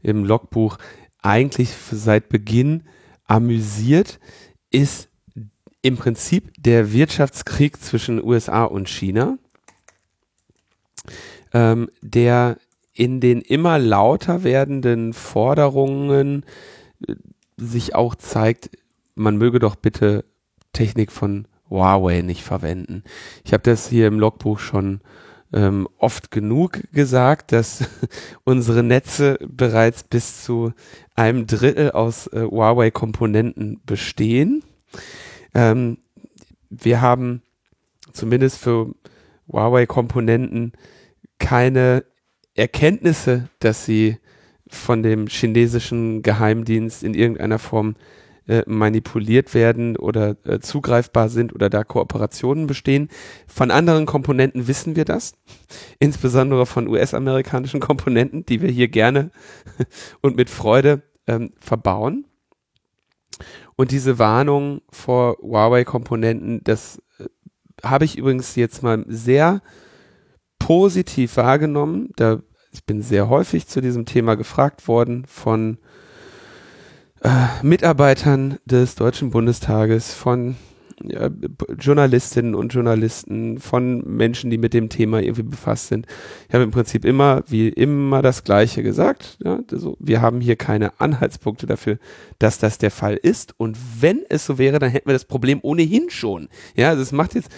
im Logbuch, eigentlich seit Beginn amüsiert, ist im Prinzip der Wirtschaftskrieg zwischen USA und China, ähm, der in den immer lauter werdenden Forderungen äh, sich auch zeigt, man möge doch bitte Technik von Huawei nicht verwenden. Ich habe das hier im Logbuch schon ähm, oft genug gesagt, dass unsere Netze bereits bis zu einem Drittel aus äh, Huawei-Komponenten bestehen. Ähm, wir haben zumindest für Huawei-Komponenten keine Erkenntnisse, dass sie von dem chinesischen Geheimdienst in irgendeiner Form äh, manipuliert werden oder äh, zugreifbar sind oder da Kooperationen bestehen. Von anderen Komponenten wissen wir das, insbesondere von US-amerikanischen Komponenten, die wir hier gerne und mit Freude ähm, verbauen. Und diese Warnung vor Huawei-Komponenten, das äh, habe ich übrigens jetzt mal sehr positiv wahrgenommen. Da, ich bin sehr häufig zu diesem Thema gefragt worden von äh, Mitarbeitern des Deutschen Bundestages, von ja, Journalistinnen und Journalisten, von Menschen, die mit dem Thema irgendwie befasst sind. Ich habe im Prinzip immer, wie immer das Gleiche gesagt. Ja, also wir haben hier keine Anhaltspunkte dafür, dass das der Fall ist. Und wenn es so wäre, dann hätten wir das Problem ohnehin schon. Ja, also es macht jetzt,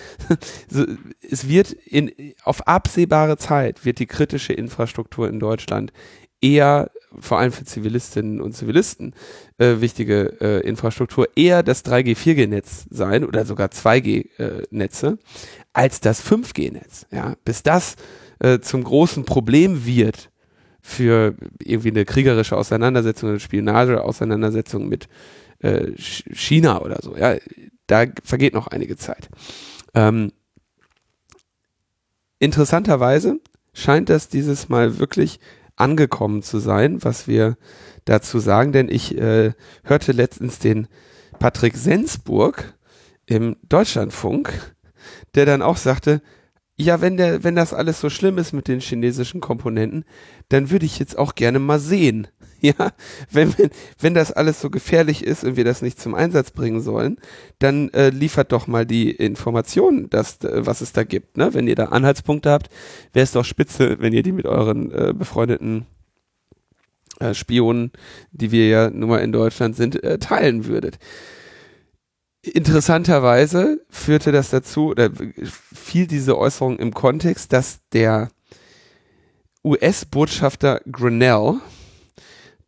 es wird in, auf absehbare Zeit wird die kritische Infrastruktur in Deutschland eher vor allem für Zivilistinnen und Zivilisten äh, wichtige äh, Infrastruktur eher das 3G, 4G-Netz sein oder sogar 2G-Netze äh, als das 5G-Netz. Ja, bis das äh, zum großen Problem wird für irgendwie eine kriegerische Auseinandersetzung, eine Spionage-Auseinandersetzung mit äh, China oder so. Ja, da vergeht noch einige Zeit. Ähm, interessanterweise scheint das dieses Mal wirklich angekommen zu sein, was wir dazu sagen, denn ich äh, hörte letztens den Patrick Sensburg im Deutschlandfunk, der dann auch sagte, ja, wenn der, wenn das alles so schlimm ist mit den chinesischen Komponenten, dann würde ich jetzt auch gerne mal sehen. Ja, wenn, wenn, wenn das alles so gefährlich ist und wir das nicht zum Einsatz bringen sollen, dann äh, liefert doch mal die Informationen, dass, äh, was es da gibt. Ne? Wenn ihr da Anhaltspunkte habt, wäre es doch spitze, wenn ihr die mit euren äh, befreundeten äh, Spionen, die wir ja nun mal in Deutschland sind, äh, teilen würdet. Interessanterweise führte das dazu, oder fiel diese Äußerung im Kontext, dass der US-Botschafter Grinnell,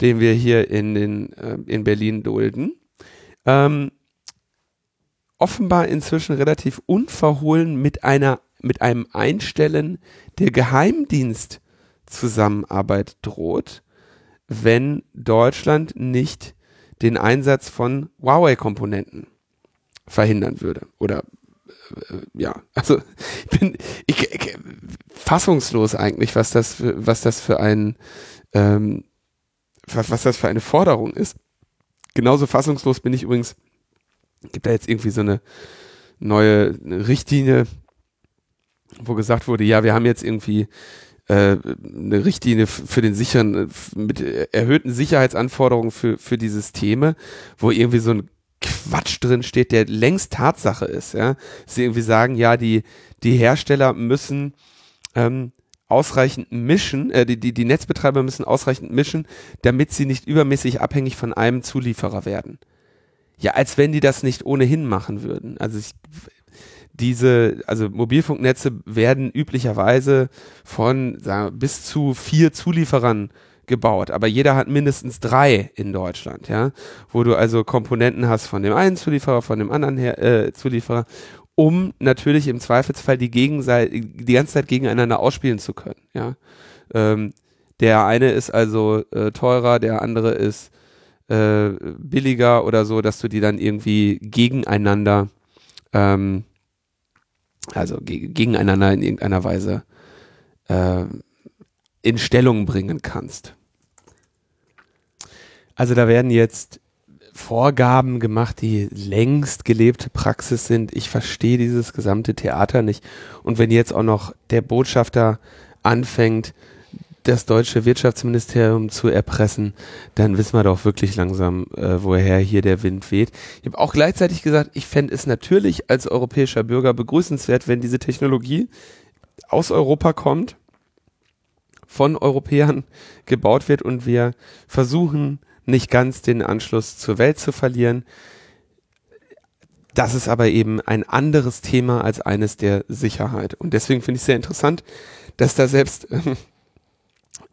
den wir hier in, den, äh, in Berlin dulden, ähm, offenbar inzwischen relativ unverhohlen mit einer mit einem Einstellen der Geheimdienstzusammenarbeit droht, wenn Deutschland nicht den Einsatz von Huawei-Komponenten verhindern würde oder äh, ja, also ich bin, ich, ich fassungslos eigentlich, was das, für, was das für ein, ähm, was, was das für eine Forderung ist. Genauso fassungslos bin ich übrigens, gibt da jetzt irgendwie so eine neue Richtlinie, wo gesagt wurde, ja, wir haben jetzt irgendwie äh, eine Richtlinie für den sicheren, mit erhöhten Sicherheitsanforderungen für, für die Systeme, wo irgendwie so ein Quatsch drin steht, der längst Tatsache ist, ja. Sie irgendwie sagen, ja, die, die Hersteller müssen ähm, ausreichend mischen, äh, die, die, die Netzbetreiber müssen ausreichend mischen, damit sie nicht übermäßig abhängig von einem Zulieferer werden. Ja, als wenn die das nicht ohnehin machen würden. Also ich, diese, also Mobilfunknetze werden üblicherweise von sagen, bis zu vier Zulieferern gebaut, aber jeder hat mindestens drei in Deutschland, ja, wo du also Komponenten hast von dem einen Zulieferer, von dem anderen her, äh, Zulieferer, um natürlich im Zweifelsfall die Gegenseite die ganze Zeit gegeneinander ausspielen zu können, ja. Ähm, der eine ist also äh, teurer, der andere ist äh, billiger oder so, dass du die dann irgendwie gegeneinander ähm, also ge gegeneinander in irgendeiner Weise äh, in Stellung bringen kannst. Also da werden jetzt Vorgaben gemacht, die längst gelebte Praxis sind. Ich verstehe dieses gesamte Theater nicht. Und wenn jetzt auch noch der Botschafter anfängt, das deutsche Wirtschaftsministerium zu erpressen, dann wissen wir doch wirklich langsam, äh, woher hier der Wind weht. Ich habe auch gleichzeitig gesagt, ich fände es natürlich als europäischer Bürger begrüßenswert, wenn diese Technologie aus Europa kommt, von Europäern gebaut wird und wir versuchen, nicht ganz den Anschluss zur Welt zu verlieren. Das ist aber eben ein anderes Thema als eines der Sicherheit. Und deswegen finde ich sehr interessant, dass da selbst ähm,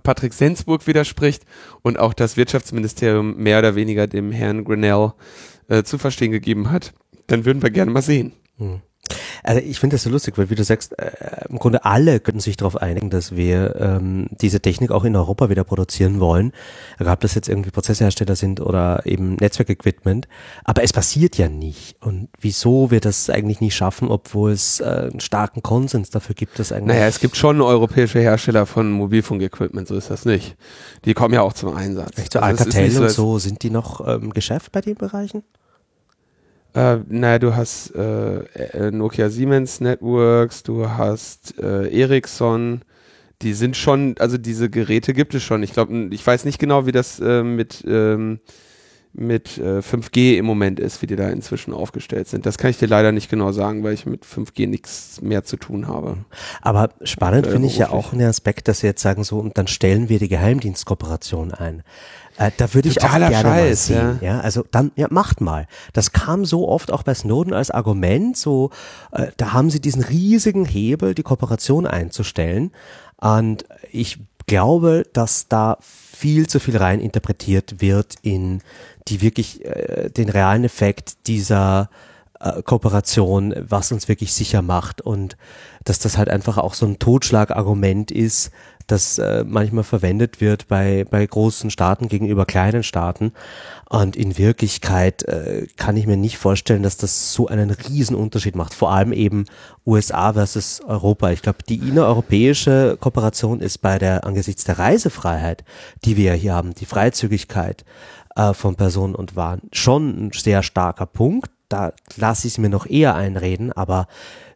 Patrick Sensburg widerspricht und auch das Wirtschaftsministerium mehr oder weniger dem Herrn Grinnell äh, zu verstehen gegeben hat, dann würden wir gerne mal sehen. Hm. Also ich finde das so lustig, weil wie du sagst, äh, im Grunde alle könnten sich darauf einigen, dass wir ähm, diese Technik auch in Europa wieder produzieren wollen. Egal ob das jetzt irgendwie Prozesshersteller sind oder eben Netzwerkequipment. Aber es passiert ja nicht. Und wieso wir das eigentlich nicht schaffen, obwohl es äh, einen starken Konsens dafür gibt, dass eigentlich. Naja, es gibt schon europäische Hersteller von Mobilfunkequipment, so ist das nicht. Die kommen ja auch zum Einsatz. Echt so also Alcatel so, und so, sind die noch ähm, Geschäft bei den Bereichen? Äh, naja, du hast äh, äh, Nokia Siemens Networks, du hast äh, Ericsson, die sind schon, also diese Geräte gibt es schon. Ich glaube, ich weiß nicht genau, wie das äh, mit, ähm, mit äh, 5G im Moment ist, wie die da inzwischen aufgestellt sind. Das kann ich dir leider nicht genau sagen, weil ich mit 5G nichts mehr zu tun habe. Aber spannend äh, finde ich ja auch einen Aspekt, dass sie jetzt sagen so, und dann stellen wir die Geheimdienstkooperation ein. Äh, da würde ich auch gerne Scheiß, mal sehen. Ja. ja. also dann, ja, macht mal. Das kam so oft auch bei Snowden als Argument. So, äh, da haben sie diesen riesigen Hebel, die Kooperation einzustellen. Und ich glaube, dass da viel zu viel rein interpretiert wird in die wirklich äh, den realen Effekt dieser äh, Kooperation, was uns wirklich sicher macht und dass das halt einfach auch so ein Totschlagargument ist, das äh, manchmal verwendet wird bei, bei großen Staaten gegenüber kleinen Staaten. Und in Wirklichkeit äh, kann ich mir nicht vorstellen, dass das so einen riesen Unterschied macht. Vor allem eben USA versus Europa. Ich glaube, die innereuropäische Kooperation ist bei der, angesichts der Reisefreiheit, die wir hier haben, die Freizügigkeit äh, von Personen und Waren, schon ein sehr starker Punkt. Da lasse ich es mir noch eher einreden, aber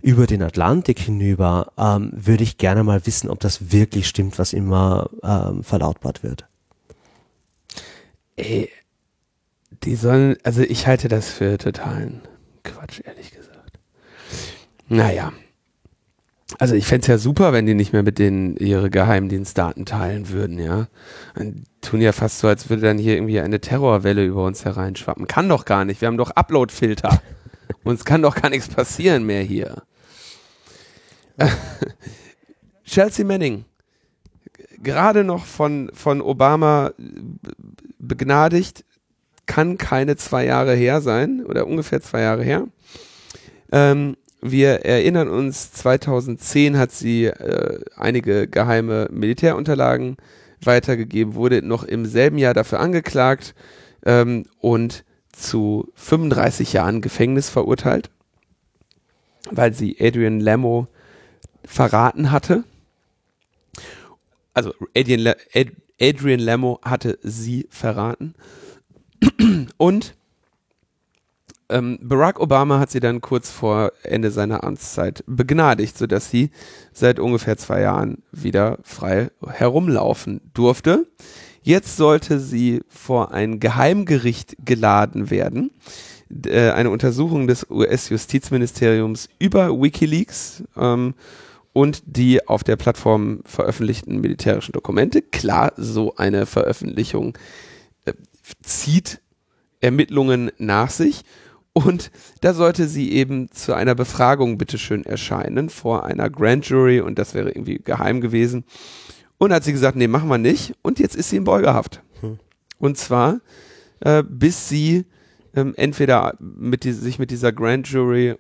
über den Atlantik hinüber, ähm, würde ich gerne mal wissen, ob das wirklich stimmt, was immer ähm, verlautbart wird. Ey, die sollen, also ich halte das für totalen Quatsch, ehrlich gesagt. Naja. Also ich fände es ja super, wenn die nicht mehr mit denen ihre Geheimdienstdaten teilen würden, ja. Und tun ja fast so, als würde dann hier irgendwie eine Terrorwelle über uns hereinschwappen. Kann doch gar nicht, wir haben doch Uploadfilter. Uns kann doch gar nichts passieren mehr hier. Chelsea Manning, gerade noch von, von Obama begnadigt, kann keine zwei Jahre her sein oder ungefähr zwei Jahre her. Ähm, wir erinnern uns, 2010 hat sie äh, einige geheime Militärunterlagen weitergegeben, wurde noch im selben Jahr dafür angeklagt ähm, und zu 35 Jahren Gefängnis verurteilt, weil sie Adrian Lamo verraten hatte. also Adrian, Adrian Lamo hatte sie verraten. Und ähm, Barack Obama hat sie dann kurz vor Ende seiner Amtszeit begnadigt, sodass sie seit ungefähr zwei Jahren wieder frei herumlaufen durfte. Jetzt sollte sie vor ein Geheimgericht geladen werden. Äh, eine Untersuchung des US-Justizministeriums über Wikileaks ähm, und die auf der Plattform veröffentlichten militärischen Dokumente. Klar, so eine Veröffentlichung äh, zieht Ermittlungen nach sich. Und da sollte sie eben zu einer Befragung bitteschön erscheinen vor einer Grand Jury und das wäre irgendwie geheim gewesen. Und hat sie gesagt, nee, machen wir nicht. Und jetzt ist sie in Beugehaft. Hm. Und zwar, äh, bis sie ähm, entweder mit die, sich mit dieser Grand Jury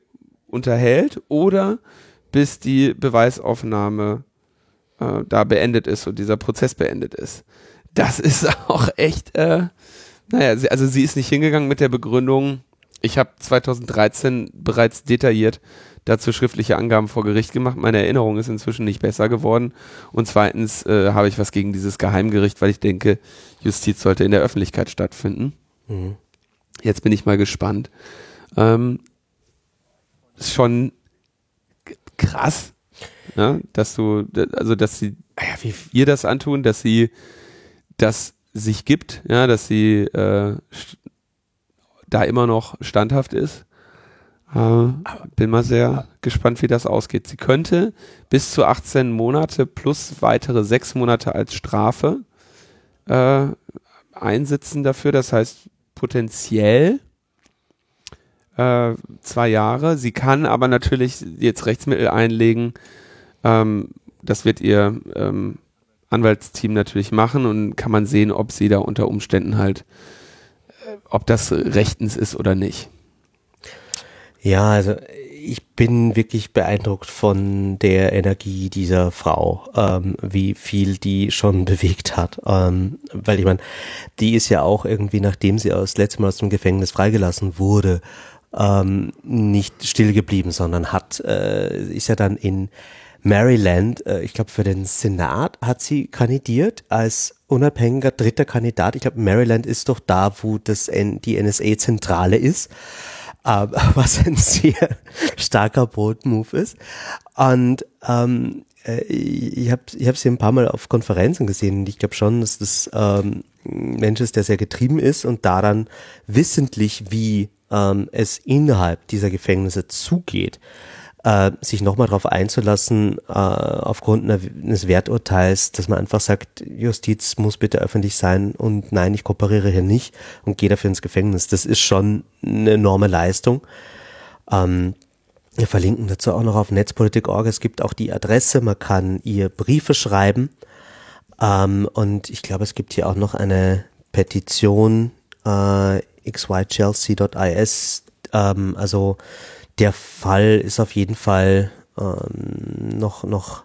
unterhält oder bis die Beweisaufnahme äh, da beendet ist und dieser Prozess beendet ist. Das ist auch echt, äh, naja, sie, also sie ist nicht hingegangen mit der Begründung, ich habe 2013 bereits detailliert dazu schriftliche Angaben vor Gericht gemacht. Meine Erinnerung ist inzwischen nicht besser geworden. Und zweitens äh, habe ich was gegen dieses Geheimgericht, weil ich denke, Justiz sollte in der Öffentlichkeit stattfinden. Mhm. Jetzt bin ich mal gespannt. Ähm, ist schon krass, ne? dass du, also dass sie, ja, wie ihr das antun, dass sie das sich gibt, ja, dass sie äh, da immer noch standhaft ist. Äh, bin mal sehr gespannt, wie das ausgeht. Sie könnte bis zu 18 Monate plus weitere sechs Monate als Strafe äh, einsitzen dafür. Das heißt potenziell äh, zwei Jahre. Sie kann aber natürlich jetzt Rechtsmittel einlegen. Ähm, das wird ihr ähm, Anwaltsteam natürlich machen und kann man sehen, ob sie da unter Umständen halt ob das rechtens ist oder nicht. Ja, also ich bin wirklich beeindruckt von der Energie dieser Frau, ähm, wie viel die schon bewegt hat. Ähm, weil ich meine, die ist ja auch irgendwie, nachdem sie aus letztem Mal aus dem Gefängnis freigelassen wurde, ähm, nicht still geblieben, sondern hat, äh, ist ja dann in Maryland, äh, ich glaube für den Senat hat sie kandidiert als unabhängiger dritter Kandidat. Ich glaube, Maryland ist doch da, wo das N die NSA-Zentrale ist. Äh, was ein sehr starker Bold-Move ist. Und ähm, äh, ich habe ich hab sie ein paar Mal auf Konferenzen gesehen und ich glaube schon, dass das ähm, ein Mensch ist, der sehr getrieben ist und daran wissentlich, wie ähm, es innerhalb dieser Gefängnisse zugeht, äh, sich nochmal darauf einzulassen, äh, aufgrund eines Werturteils, dass man einfach sagt, Justiz muss bitte öffentlich sein und nein, ich kooperiere hier nicht und gehe dafür ins Gefängnis. Das ist schon eine enorme Leistung. Ähm, wir verlinken dazu auch noch auf netzpolitik.org. Es gibt auch die Adresse, man kann ihr Briefe schreiben. Ähm, und ich glaube, es gibt hier auch noch eine Petition äh, xychelsea.is. Ähm, also der Fall ist auf jeden Fall ähm, noch, noch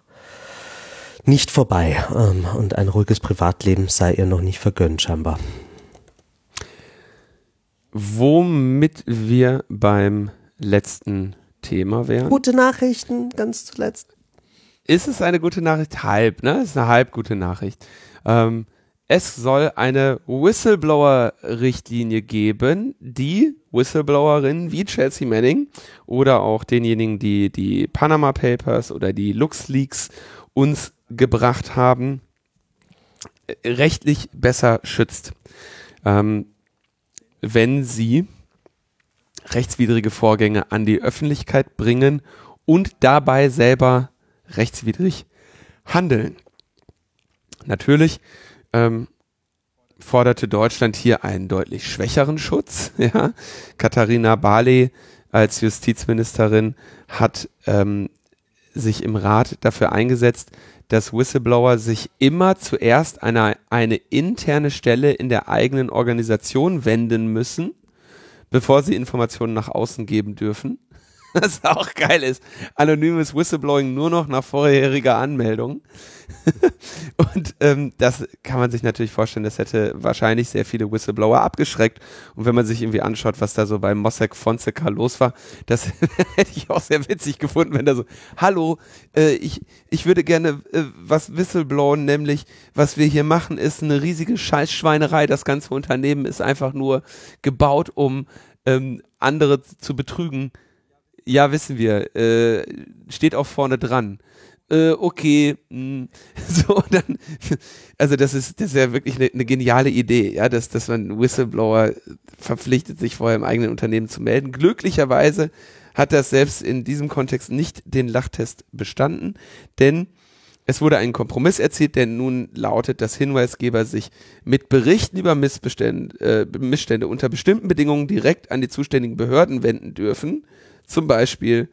nicht vorbei ähm, und ein ruhiges Privatleben sei ihr noch nicht vergönnt, scheinbar. Womit wir beim letzten Thema wären. Gute Nachrichten, ganz zuletzt. Ist es eine gute Nachricht? Halb, ne? Ist eine halb gute Nachricht. Ähm, es soll eine Whistleblower-Richtlinie geben, die Whistleblowerinnen wie Chelsea Manning oder auch denjenigen, die die Panama Papers oder die LuxLeaks uns gebracht haben, rechtlich besser schützt, ähm, wenn sie rechtswidrige Vorgänge an die Öffentlichkeit bringen und dabei selber rechtswidrig handeln. Natürlich ähm, forderte Deutschland hier einen deutlich schwächeren Schutz. Ja? Katharina Barley als Justizministerin hat ähm, sich im Rat dafür eingesetzt, dass Whistleblower sich immer zuerst an eine interne Stelle in der eigenen Organisation wenden müssen, bevor sie Informationen nach außen geben dürfen. Was auch geil ist. Anonymes Whistleblowing nur noch nach vorheriger Anmeldung. und ähm, das kann man sich natürlich vorstellen, das hätte wahrscheinlich sehr viele Whistleblower abgeschreckt. Und wenn man sich irgendwie anschaut, was da so bei Mossack Fonseca los war, das hätte ich auch sehr witzig gefunden, wenn da so, hallo, äh, ich, ich würde gerne äh, was whistleblowen, nämlich was wir hier machen, ist eine riesige Scheißschweinerei. Das ganze Unternehmen ist einfach nur gebaut, um ähm, andere zu betrügen. Ja, wissen wir. Äh, steht auch vorne dran äh, okay, mh. Hm. so dann, also das ist, das ist ja wirklich eine, eine geniale Idee, ja, dass, dass man Whistleblower verpflichtet, sich vorher im eigenen Unternehmen zu melden. Glücklicherweise hat das selbst in diesem Kontext nicht den Lachtest bestanden, denn es wurde ein Kompromiss erzielt, der nun lautet, dass Hinweisgeber sich mit Berichten über Missbestände, äh, Missstände unter bestimmten Bedingungen direkt an die zuständigen Behörden wenden dürfen. Zum Beispiel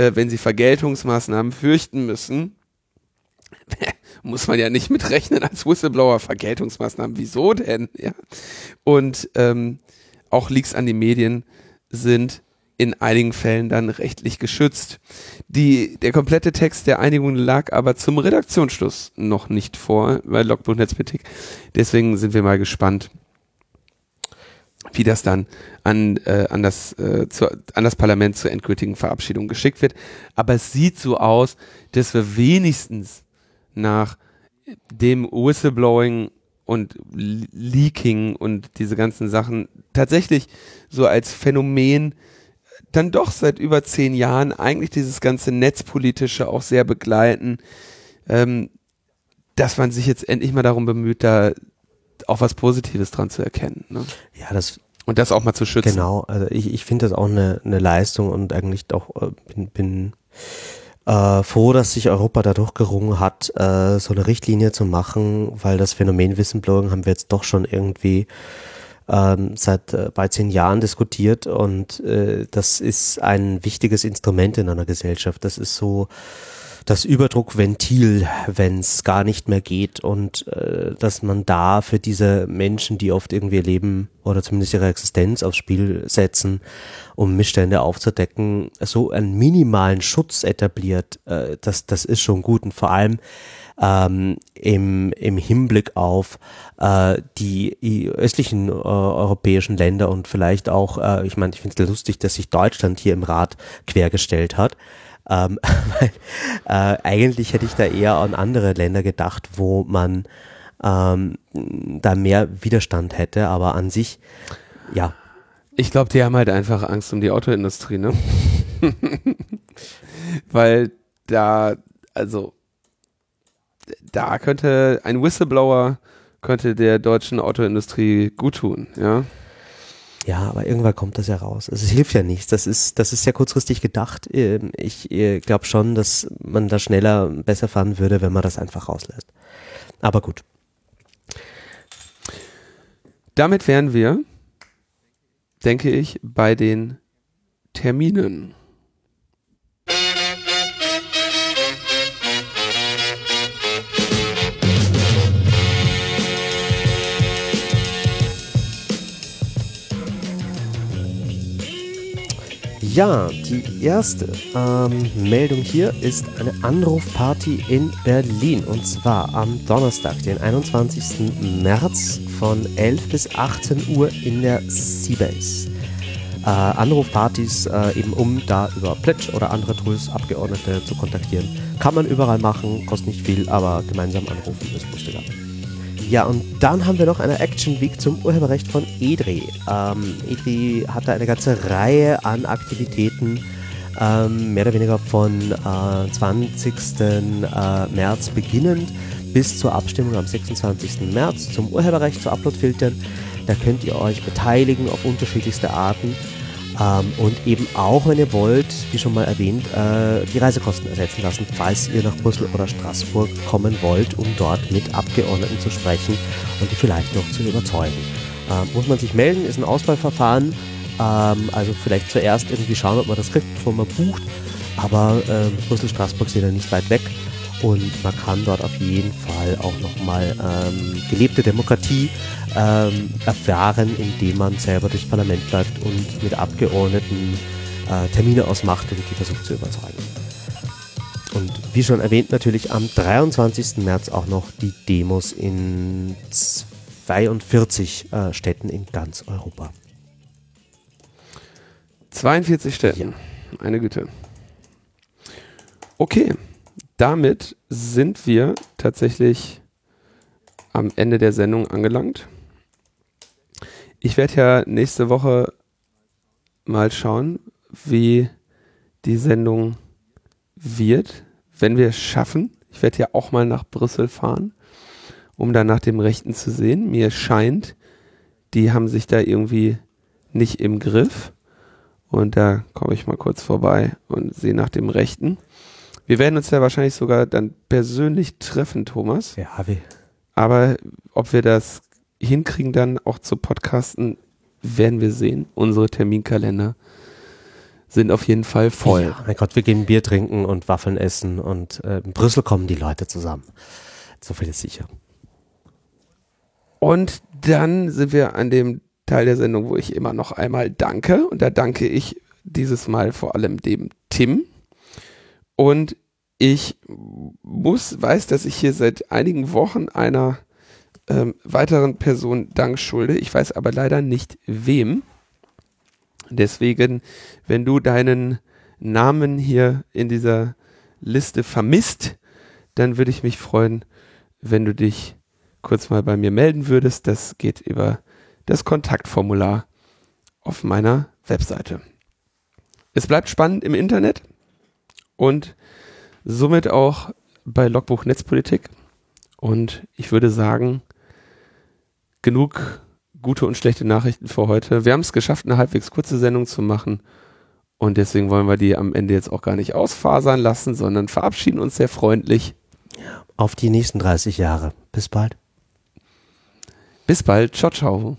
äh, wenn sie Vergeltungsmaßnahmen fürchten müssen, muss man ja nicht mitrechnen als Whistleblower. Vergeltungsmaßnahmen, wieso denn? Ja. Und ähm, auch Leaks an die Medien sind in einigen Fällen dann rechtlich geschützt. Die, der komplette Text der Einigung lag aber zum Redaktionsschluss noch nicht vor bei Logbuch Netzpolitik. Deswegen sind wir mal gespannt, wie das dann an, äh, an, das, äh, zu, an das Parlament zur endgültigen Verabschiedung geschickt wird. Aber es sieht so aus, dass wir wenigstens nach dem Whistleblowing und Leaking und diese ganzen Sachen tatsächlich so als Phänomen dann doch seit über zehn Jahren eigentlich dieses ganze Netzpolitische auch sehr begleiten, ähm, dass man sich jetzt endlich mal darum bemüht, da auch was Positives dran zu erkennen. Ne? Ja, das und das auch mal zu schützen. Genau, also ich, ich finde das auch eine, eine Leistung und eigentlich auch äh, bin, bin äh, froh, dass sich Europa dadurch gerungen hat, äh, so eine Richtlinie zu machen, weil das Phänomen Whistleblowing haben wir jetzt doch schon irgendwie ähm, seit äh, bei zehn Jahren diskutiert und äh, das ist ein wichtiges Instrument in einer Gesellschaft. Das ist so das Überdruckventil, wenn es gar nicht mehr geht und äh, dass man da für diese Menschen, die oft irgendwie Leben oder zumindest ihre Existenz aufs Spiel setzen, um Missstände aufzudecken, so einen minimalen Schutz etabliert, äh, das, das ist schon gut und vor allem ähm, im, im Hinblick auf äh, die östlichen äh, europäischen Länder und vielleicht auch, äh, ich meine, ich finde es lustig, dass sich Deutschland hier im Rat quergestellt hat. Ähm, weil, äh, eigentlich hätte ich da eher an andere Länder gedacht, wo man ähm, da mehr Widerstand hätte, aber an sich, ja. Ich glaube, die haben halt einfach Angst um die Autoindustrie, ne? weil da, also, da könnte ein Whistleblower könnte der deutschen Autoindustrie gut tun, ja. Ja, aber irgendwann kommt das ja raus. Also es hilft ja nichts. Das ist, das ist ja kurzfristig gedacht. Ähm, ich äh, glaube schon, dass man da schneller besser fahren würde, wenn man das einfach rauslässt. Aber gut. Damit wären wir, denke ich, bei den Terminen. Ja, die erste ähm, Meldung hier ist eine Anrufparty in Berlin und zwar am Donnerstag, den 21. März von 11 bis 18 Uhr in der Seabase. Äh, Anrufpartys, äh, eben um da über Pledge oder andere Tools Abgeordnete zu kontaktieren. Kann man überall machen, kostet nicht viel, aber gemeinsam anrufen ist lustiger. Ja, und dann haben wir noch eine Action Week zum Urheberrecht von EDRI. Ähm, EDRI hatte eine ganze Reihe an Aktivitäten, ähm, mehr oder weniger von äh, 20. Äh, März beginnend bis zur Abstimmung am 26. März zum Urheberrecht, zu Uploadfiltern. Da könnt ihr euch beteiligen auf unterschiedlichste Arten. Ähm, und eben auch, wenn ihr wollt, wie schon mal erwähnt, äh, die Reisekosten ersetzen lassen, falls ihr nach Brüssel oder Straßburg kommen wollt, um dort mit Abgeordneten zu sprechen und die vielleicht noch zu überzeugen. Ähm, muss man sich melden, ist ein Auswahlverfahren. Ähm, also vielleicht zuerst irgendwie schauen, ob man das kriegt, bevor man bucht. Aber ähm, Brüssel-Straßburg sind ja nicht weit weg und man kann dort auf jeden Fall auch nochmal ähm, gelebte Demokratie ähm, erfahren, indem man selber durchs Parlament läuft und mit Abgeordneten äh, Termine ausmacht und die versucht zu überzeugen. Und wie schon erwähnt, natürlich am 23. März auch noch die Demos in 42 äh, Städten in ganz Europa. 42 Städten. Eine Güte. Okay, damit sind wir tatsächlich am Ende der Sendung angelangt. Ich werde ja nächste Woche mal schauen, wie die Sendung wird, wenn wir es schaffen. Ich werde ja auch mal nach Brüssel fahren, um dann nach dem Rechten zu sehen. Mir scheint, die haben sich da irgendwie nicht im Griff. Und da komme ich mal kurz vorbei und sehe nach dem Rechten. Wir werden uns ja wahrscheinlich sogar dann persönlich treffen, Thomas. Ja, wie? Aber ob wir das hinkriegen, dann auch zu podcasten, werden wir sehen. Unsere Terminkalender sind auf jeden Fall voll. Ja, mein Gott, wir gehen Bier trinken und Waffeln essen und äh, in Brüssel kommen die Leute zusammen. So viel ist sicher. Und dann sind wir an dem Teil der Sendung, wo ich immer noch einmal danke. Und da danke ich dieses Mal vor allem dem Tim. Und ich muss, weiß, dass ich hier seit einigen Wochen einer ähm, weiteren Person Dank schulde. Ich weiß aber leider nicht wem. Deswegen, wenn du deinen Namen hier in dieser Liste vermisst, dann würde ich mich freuen, wenn du dich kurz mal bei mir melden würdest. Das geht über das Kontaktformular auf meiner Webseite. Es bleibt spannend im Internet und somit auch bei Logbuch Netzpolitik. Und ich würde sagen, genug gute und schlechte Nachrichten für heute. Wir haben es geschafft, eine halbwegs kurze Sendung zu machen. Und deswegen wollen wir die am Ende jetzt auch gar nicht ausfasern lassen, sondern verabschieden uns sehr freundlich. Auf die nächsten 30 Jahre. Bis bald. Bis bald. Ciao, ciao.